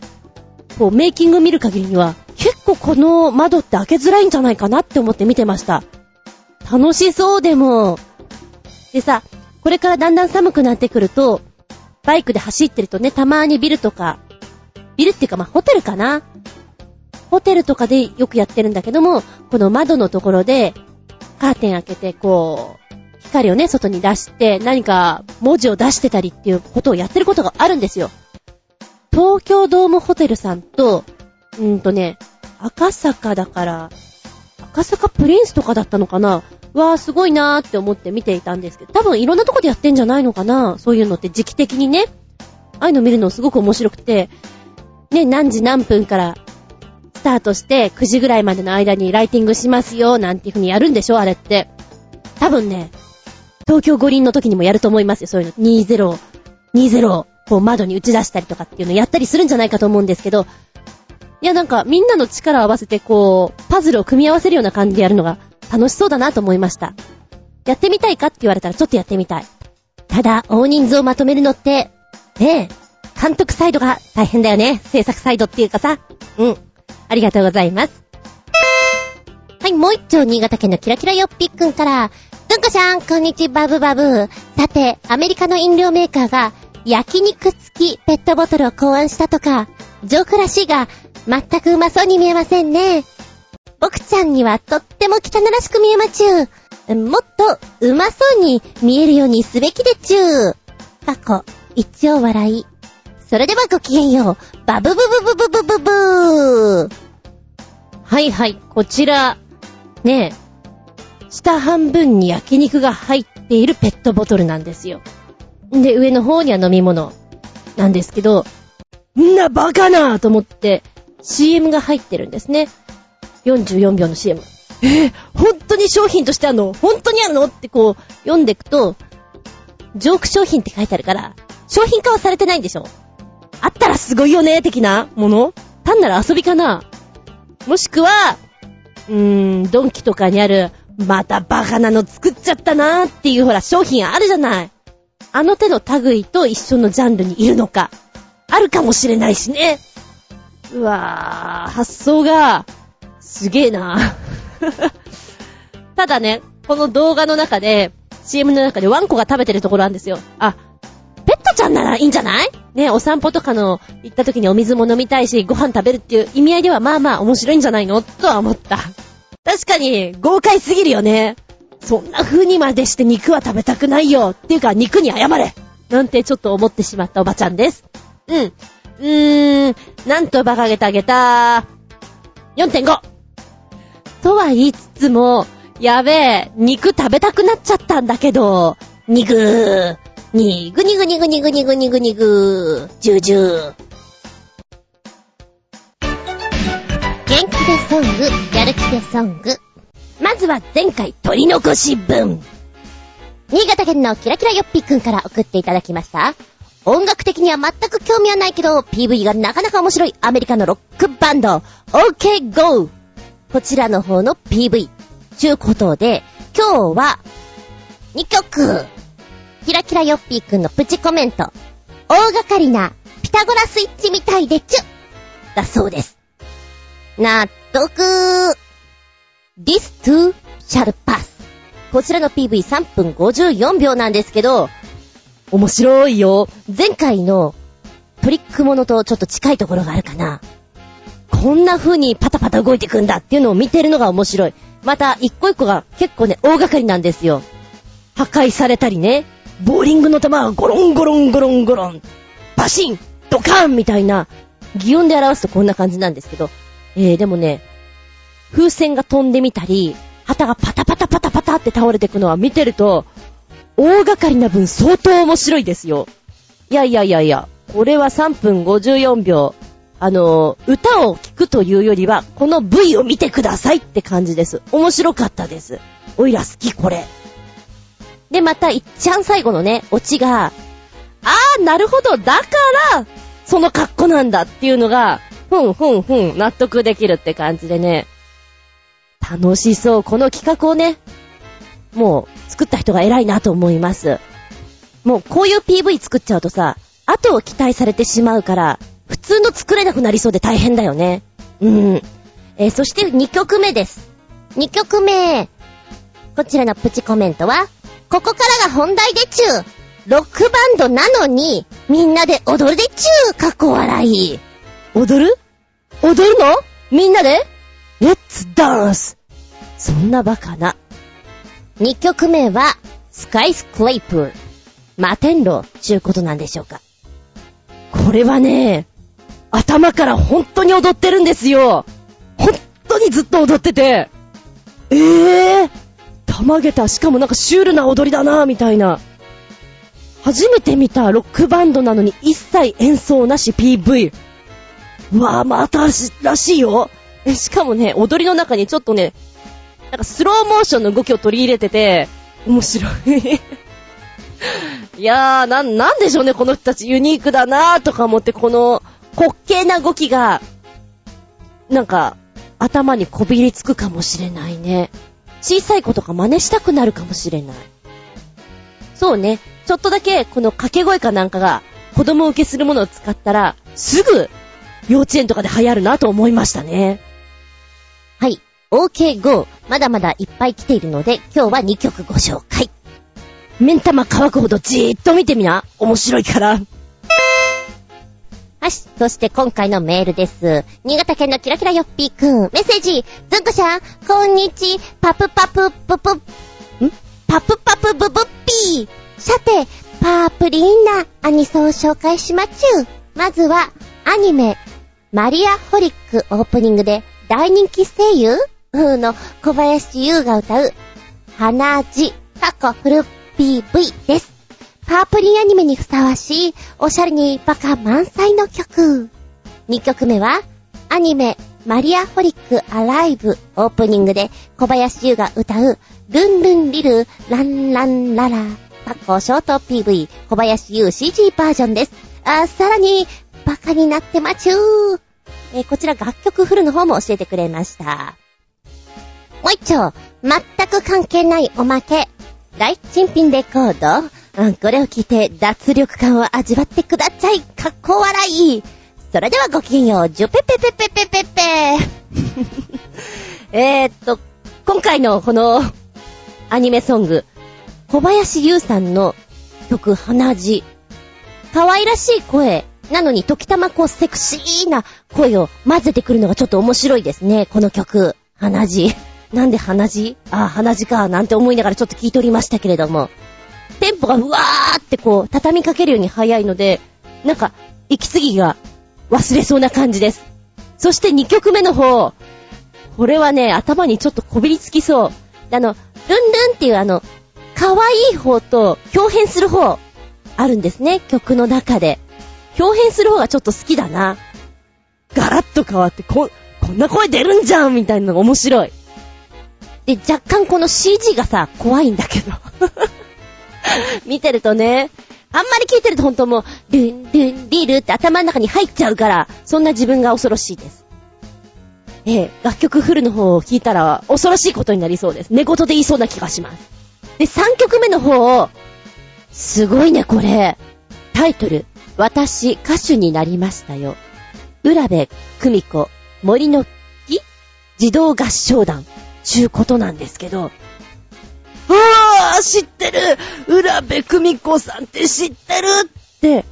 こうメイキング見る限りには結構この窓って開けづらいんじゃないかなって思って見てました。楽しそうでも。でさ、これからだんだん寒くなってくると、バイクで走ってるとね、たまにビルとか、ビルっていうかまあホテルかなホテルとかでよくやってるんだけども、この窓のところで、カーテン開けて、こう、光をね、外に出して、何か文字を出してたりっていうことをやってることがあるんですよ。東京ドームホテルさんと、うーんとね、赤坂だから、赤坂プリンスとかだったのかな？わーすごいなーって思って見ていたんですけど、多分いろんなとこでやってんじゃないのかな？そういうのって時期的にね。ああいうの見るのすごく面白くて、ね、何時何分からタートして9時ぐらいまでの間にライティングしますよ、なんていう風にやるんでしょあれって。多分ね、東京五輪の時にもやると思いますよ、そういうの。20、20、こう窓に打ち出したりとかっていうのやったりするんじゃないかと思うんですけど、いやなんかみんなの力を合わせてこう、パズルを組み合わせるような感じでやるのが楽しそうだなと思いました。やってみたいかって言われたらちょっとやってみたい。ただ、大人数をまとめるのって、ねえ、監督サイドが大変だよね。制作サイドっていうかさ。うん。ありがとうございます。はい、もう一丁新潟県のキラキラよっぴっくんから、ずんこしゃん、こんにちバブバブ。さて、アメリカの飲料メーカーが、焼肉付きペットボトルを考案したとか、ジョークらしいが、全くうまそうに見えませんね。僕ちゃんにはとっても汚らしく見えまちゅう。もっとうまそうに見えるようにすべきでちゅう。過去、一応笑い。それではごきげんよう。バブブブブブブブブー。はいはい、こちら、ねえ、下半分に焼肉が入っているペットボトルなんですよ。で、上の方には飲み物なんですけど、んなバカなと思って CM が入ってるんですね。44秒の CM。えー、本当に商品としてあるの？本当にあるの？ってこう、読んでくと、ジョーク商品って書いてあるから、商品化はされてないんでしょあったらすごいよね的なもの？単なる遊びかな？もしくは、うーん、ドンキとかにあるまたバカなの作っちゃったなーっていうほら商品あるじゃない？あの手の類と一緒のジャンルにいるのか？あるかもしれないしね。うわー、発想が、すげえな ただね、この動画の中で、CM の中でワンコが食べてるところあるんですよ。あ、ちゃんならいいんじゃない？ね、お散歩とかの行った時にお水も飲みたいし、ご飯食べるっていう意味合いではまあまあ面白いんじゃないの？とは思った。確かに、豪快すぎるよね。そんな風にまでして肉は食べたくないよ。っていうか、肉に謝れなんてちょっと思ってしまったおばちゃんです。うん。うーん、なんと馬鹿げてあげた。4.5! とは言いつつも、やべえ、肉食べたくなっちゃったんだけど、肉ー、にぐにぐにぐにぐにぐにぐにぐ、じゅうじゅう。元気でソング、やる気でソング。まずは前回取り残し分。新潟県のキラキラよっぴーくんから送っていただきました。音楽的には全く興味はないけど、PV がなかなか面白いアメリカのロックバンド、OK Go! こちらの方の PV。ちゅうことで、今日は、2曲。キラキラヨッピーくんのプチコメント。大掛かりな、ピタゴラスイッチみたいでちゅだそうです。納得 This too shall pass. こちらの PV3 分54秒なんですけど、面白いよ。前回のトリックものとちょっと近いところがあるかな。こんな風にパタパタ動いてくんだっていうのを見てるのが面白い。また、一個一個が結構ね、大掛かりなんですよ。破壊されたりね、ボーリングの球がゴロンゴロンゴロンゴロン、バシンドカーンみたいな、擬音で表すとこんな感じなんですけど、えー、でもね、風船が飛んでみたり、旗がパタパタパタパタって倒れてくのは見てると、大掛かりな分相当面白いですよ。いやいやいやいや、これは3分54秒。あの、歌を聴くというよりは、この V を見てくださいって感じです。面白かったです。おいら好きこれ。で、また、いっちゃん最後のね、オチが、あー、なるほど、だから、その格好なんだっていうのが、ふんふんふん、納得できるって感じでね、楽しそう。この企画をね、もう作った人が偉いなと思います。もうこういう PV 作っちゃうとさ、後を期待されてしまうから、普通の作れなくなりそうで大変だよね。うん。えー、そして2曲目です。2曲目。こちらのプチコメントは、ここからが本題でちゅう。ロックバンドなのに、みんなで踊るでちゅう。かっこ笑い。踊る？踊るの？みんなで？レッツダンスそんなバカな。2曲目は、スカイスクレイプ摩天楼ちゅうことなんでしょうか。これはね、頭から本当に踊ってるんですよ。本当にずっと踊ってて。えぇ、ー、たまげた。しかもなんかシュールな踊りだなみたいな。初めて見たロックバンドなのに一切演奏なし PV。うわぁ、またらしいよ。しかもね、踊りの中にちょっとね、なんかスローモーションの動きを取り入れてて、面白い いやー、な、なんでしょうね、この人たちユニークだなーとか思って、この滑稽な動きが、なんか、頭にこびりつくかもしれないね。小さい子とか真似したくなるかもしれない。そうね、ちょっとだけこの掛け声かなんかが子供受けするものを使ったら、すぐ幼稚園とかで流行るなと思いましたね。はい。OK GO。まだまだいっぱい来ているので、今日は2曲ご紹介。目ん玉乾くほどじーっと見てみな。面白いから。はい。そして今回のメールです。新潟県のキラキラよっぴーくん。メッセージ。ずんこしゃん、こんにち、パプパプププ、ん？パプパプブブッピー。さて、パープリーなアニソンを紹介しまちゅう。まずは、アニメ、マリアホリックオープニングで大人気声優？風の小林優が歌う、花字、過去フル PV です。パープリンアニメにふさわしい、おしゃれにバカ満載の曲。2曲目は、アニメ、マリアホリックアライブオープニングで小林優が歌う、ルンルンリル、ランランララ、パッコショート PV、小林優 CG バージョンです。あ、さらに、バカになってまちゅー。えー、こちら楽曲フルの方も教えてくれました。もう一丁、全く関係ないおまけ。大珍品レコード。うん、これを聞いて脱力感を味わってください。かっこ笑い。それではごきげんよう。ジュペペペペペペペ。えっと、今回のこのアニメソング、小林優さんの曲、花字。可愛らしい声なのに時たまこうセクシーな声を混ぜてくるのがちょっと面白いですね、この曲。鼻血。なんで鼻血？ああ、鼻血か、なんて思いながらちょっと聞いておりましたけれども。テンポがうわーってこう、畳みかけるように速いので、なんか、息継ぎが忘れそうな感じです。そして2曲目の方。これはね、頭にちょっとこびりつきそう。あの、ルンルンっていうあの、可愛い方と表変する方、あるんですね、曲の中で。表変する方がちょっと好きだな。ガラッと変わって、こ、こんな声出るんじゃんみたいなのが面白い。で、若干この CG がさ、怖いんだけど。見てるとね、あんまり聞いてると本当もう、ルン、ルン、リルって頭の中に入っちゃうから、そんな自分が恐ろしいです。ええ、楽曲フルの方を聞いたら恐ろしいことになりそうです。寝言で言いそうな気がします。で、3曲目の方を、すごいね、これ。タイトル、私、歌手になりましたよ。浦部久美子、森の木児童合唱団、ちゅうことなんですけど、知ってる浦部久美子さんって知ってるって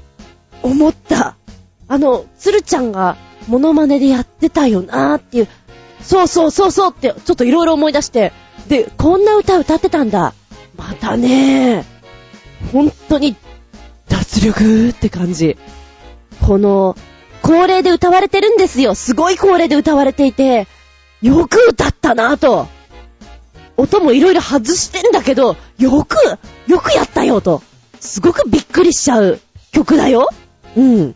思った。あの、鶴ちゃんがモノマネでやってたよなーっていう、そうそうそうそうってちょっといろいろ思い出して、で、こんな歌歌ってたんだ。またねー本当に脱力って感じ。この、高齢で歌われてるんですよ。すごい高齢で歌われていて、よく歌ったなぁと。音もいろいろ外してんだけど、よく、よくやったよと。すごくびっくりしちゃう曲だよ。うん。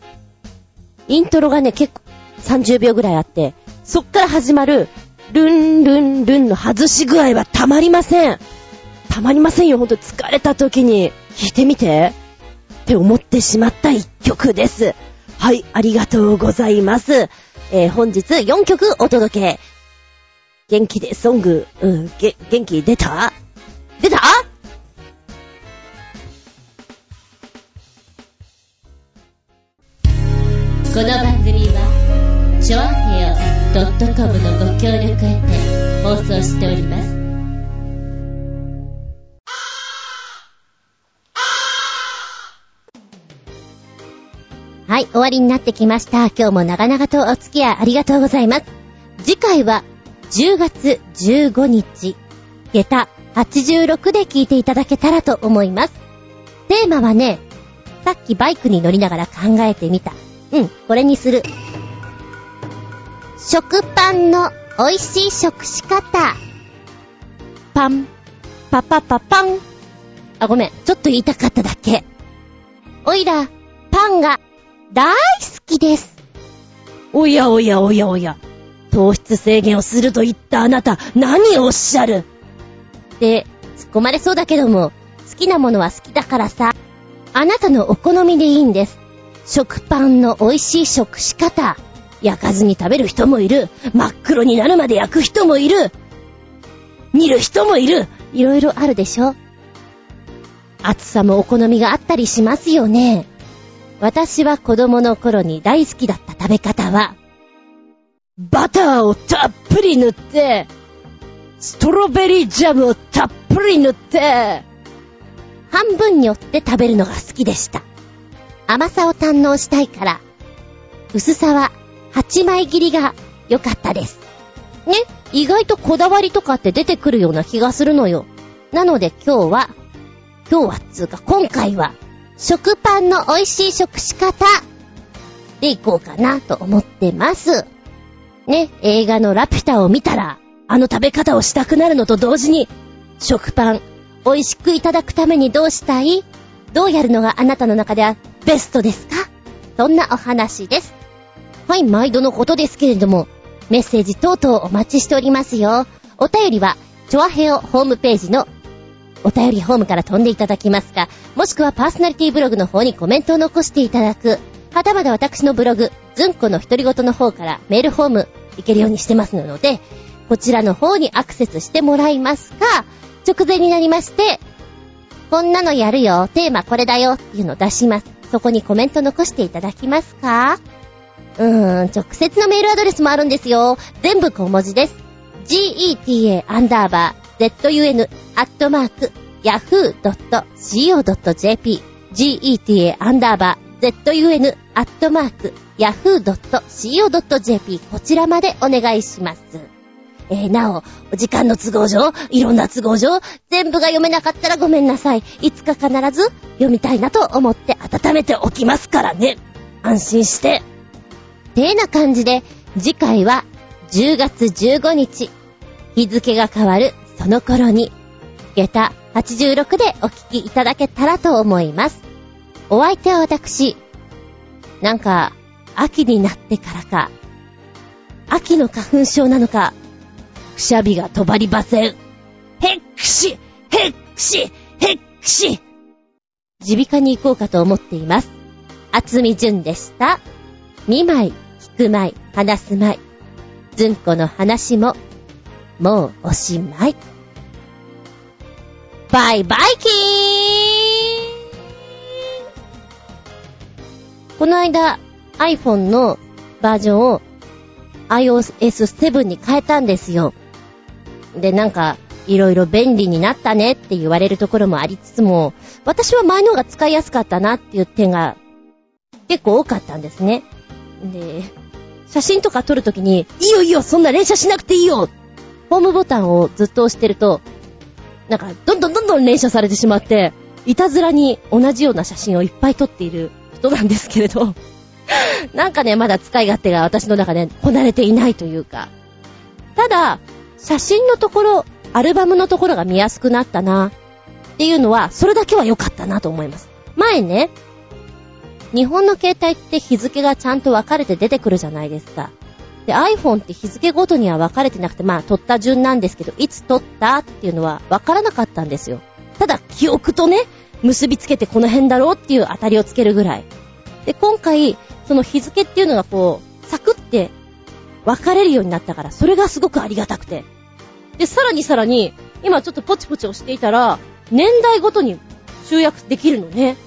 イントロがね、結構30秒ぐらいあって、そっから始まる、ルンルンルンの外し具合はたまりません。たまりませんよ、ほんと疲れた時に弾いてみて。って思ってしまった一曲です。はい、ありがとうございます。えー、本日4曲お届け。元気でソング、うん、げ、元気出た？出た？この番組は、ちょあへよ .com のご協力を得て放送しております。はい、終わりになってきました。今日も長々とお付き合いありがとうございます。次回は10月15日、下駄86で聞いていただけたらと思います。テーマはね、さっきバイクに乗りながら考えてみた。うん、これにする。食パンの美味しい食し方。パン、パパパパン。あ、ごめん、ちょっと言いたかっただけ。おいら、パンが大好きです。おやおやおやおや。糖質制限をすると言ったあなた、何をおっしゃる？って、突っ込まれそうだけども、好きなものは好きだからさ。あなたのお好みでいいんです。食パンの美味しい食し方。焼かずに食べる人もいる。真っ黒になるまで焼く人もいる。煮る人もいる。いろいろあるでしょ厚さもお好みがあったりしますよね。私は子供の頃に大好きだった食べ方は、バターをたっぷり塗って、ストロベリージャムをたっぷり塗って、半分に折って食べるのが好きでした。甘さを堪能したいから、薄さは8枚切りが良かったです。ね、意外とこだわりとかって出てくるような気がするのよ。なので今日は、今日はつうか今回は、食パンの美味しい食し方でいこうかなと思ってます。ね、映画のラピュタを見たら、あの食べ方をしたくなるのと同時に、食パン、美味しくいただくためにどうしたい？どうやるのがあなたの中ではベストですか？そんなお話です。はい、毎度のことですけれども、メッセージ等々お待ちしておりますよ。お便りは、チョアヘオホームページのお便りホームから飛んでいただきますか、もしくはパーソナリティブログの方にコメントを残していただく、はたまた私のブログ、ズンコの独り言の方からメールホーム行けるようにしてますので、こちらの方にアクセスしてもらいますか、直前になりまして、こんなのやるよ、テーマこれだよっていうのを出します。そこにコメント残していただきますかうーん、直接のメールアドレスもあるんですよ。全部小文字です。geta アンダーバー zun アットマーク yahoo.co.jp geta アンダーバー zun.yahoo.co.jp こちらまでお願いします。えー、なお、時間の都合上、いろんな都合上、全部が読めなかったらごめんなさい。いつか必ず読みたいなと思って温めておきますからね。安心して。てな感じで、次回は10月15日、日付が変わるその頃に、下駄86でお聞きいただけたらと思います。お相手は私、なんか、秋になってからか、秋の花粉症なのか、くしゃみが止まりません。へっくしへっくしへっくし耳鼻科に行こうかと思っています。厚み純でした。見舞い、聞く舞い、話す舞い。ずんこの話も、もうおしまい。バイバイキーンこの間、iPhone のバージョンを iOS7 に変えたんですよ。で、なんか、いろいろ便利になったねって言われるところもありつつも、私は前の方が使いやすかったなっていう点が結構多かったんですね。で、写真とか撮るときに、いいよいいよ、そんな連写しなくていいよホームボタンをずっと押してると、なんか、どんどんどんどん連写されてしまって、いたずらに同じような写真をいっぱい撮っている人なんですけれど、なんかね、まだ使い勝手が私の中でこなれていないというか。ただ、写真のところ、アルバムのところが見やすくなったな、っていうのは、それだけは良かったなと思います。前ね、日本の携帯って日付がちゃんと分かれて出てくるじゃないですか。で、iPhone って日付ごとには分かれてなくて、まあ、撮った順なんですけど、いつ撮ったっていうのは分からなかったんですよ。ただ、記憶とね、結びつけてこの辺だろうっていう当たりをつけるぐらい。で、今回、その日付っていうのがこう、サクって分かれるようになったから、それがすごくありがたくて。で、さらにさらに、今ちょっとポチポチ押していたら、年代ごとに集約できるのね。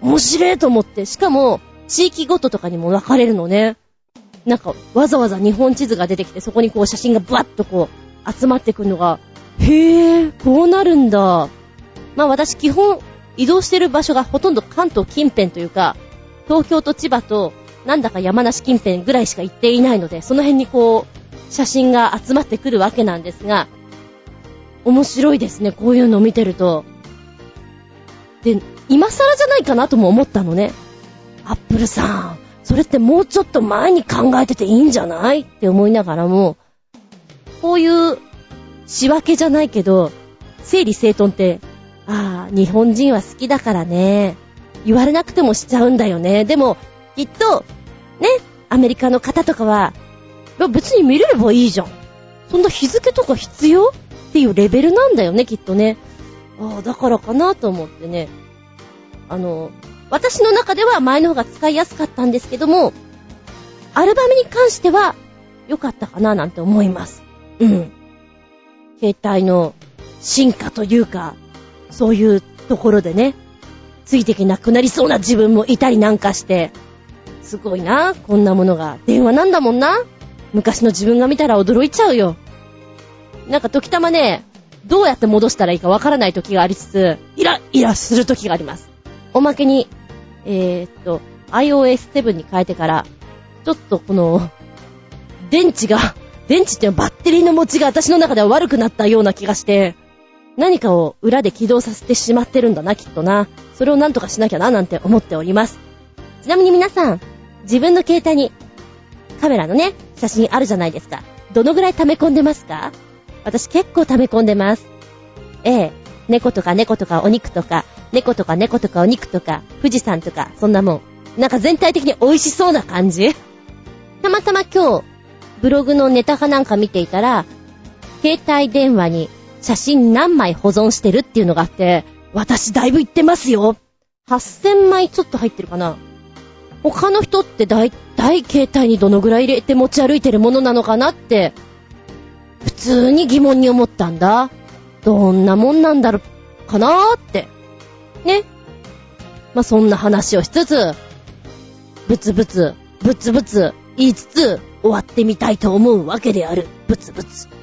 面白いと思って。しかも、地域ごととかにも分かれるのね。なんか、わざわざ日本地図が出てきて、そこにこう写真がブワッとこう、集まってくるのが、へぇ、こうなるんだ。まあ私基本、移動してる場所がほとんど関東近辺というか、東京と千葉と、なんだか山梨近辺ぐらいしか行っていないので、その辺にこう、写真が集まってくるわけなんですが、面白いですね、こういうのを見てると。で、今更じゃないかなとも思ったのね。アップルさん、それってもうちょっと前に考えてていいんじゃない？って思いながらも、こういう仕分けじゃないけど、整理整頓って、ああ、日本人は好きだからね。言われなくてもしちゃうんだよね。でも、きっと、ね、アメリカの方とかは、別に見れればいいじゃん。そんな日付とか必要っていうレベルなんだよね、きっとね。ああ、だからかなと思ってね。あの、私の中では前の方が使いやすかったんですけども、アルバムに関しては良かったかななんて思います。うん。携帯の進化というか、そういうところでね、ついてきなくなりそうな自分もいたりなんかして、すごいな、こんなものが。電話なんだもんな。昔の自分が見たら驚いちゃうよ。なんか時たまね、どうやって戻したらいいかわからない時がありつつ、イライラする時があります。おまけに、えー、っと、iOS7 に変えてから、ちょっとこの、電池が、電池っていうのはバッテリーの持ちが私の中では悪くなったような気がして、何かを裏で起動させてしまってるんだな、きっとな。それをなんとかしなきゃな、なんて思っております。ちなみに皆さん、自分の携帯にカメラのね、写真あるじゃないですか。どのぐらい溜め込んでますか？私結構溜め込んでます。ええ、猫とか猫とかお肉とか、猫とか猫とかお肉とか、富士山とか、そんなもん。なんか全体的に美味しそうな感じたまたま今日、ブログのネタかなんか見ていたら、携帯電話に写真何枚保存してるっていうのがあって、私だいぶ行ってますよ。8000枚ちょっと入ってるかな。他の人って大、大携帯にどのぐらい入れて持ち歩いてるものなのかなって、普通に疑問に思ったんだ。どんなもんなんだろう、かなーって。ね。まあ、そんな話をしつつ、ブツブツ、ブツブツ言いつつ終わってみたいと思うわけである。ブツブツ。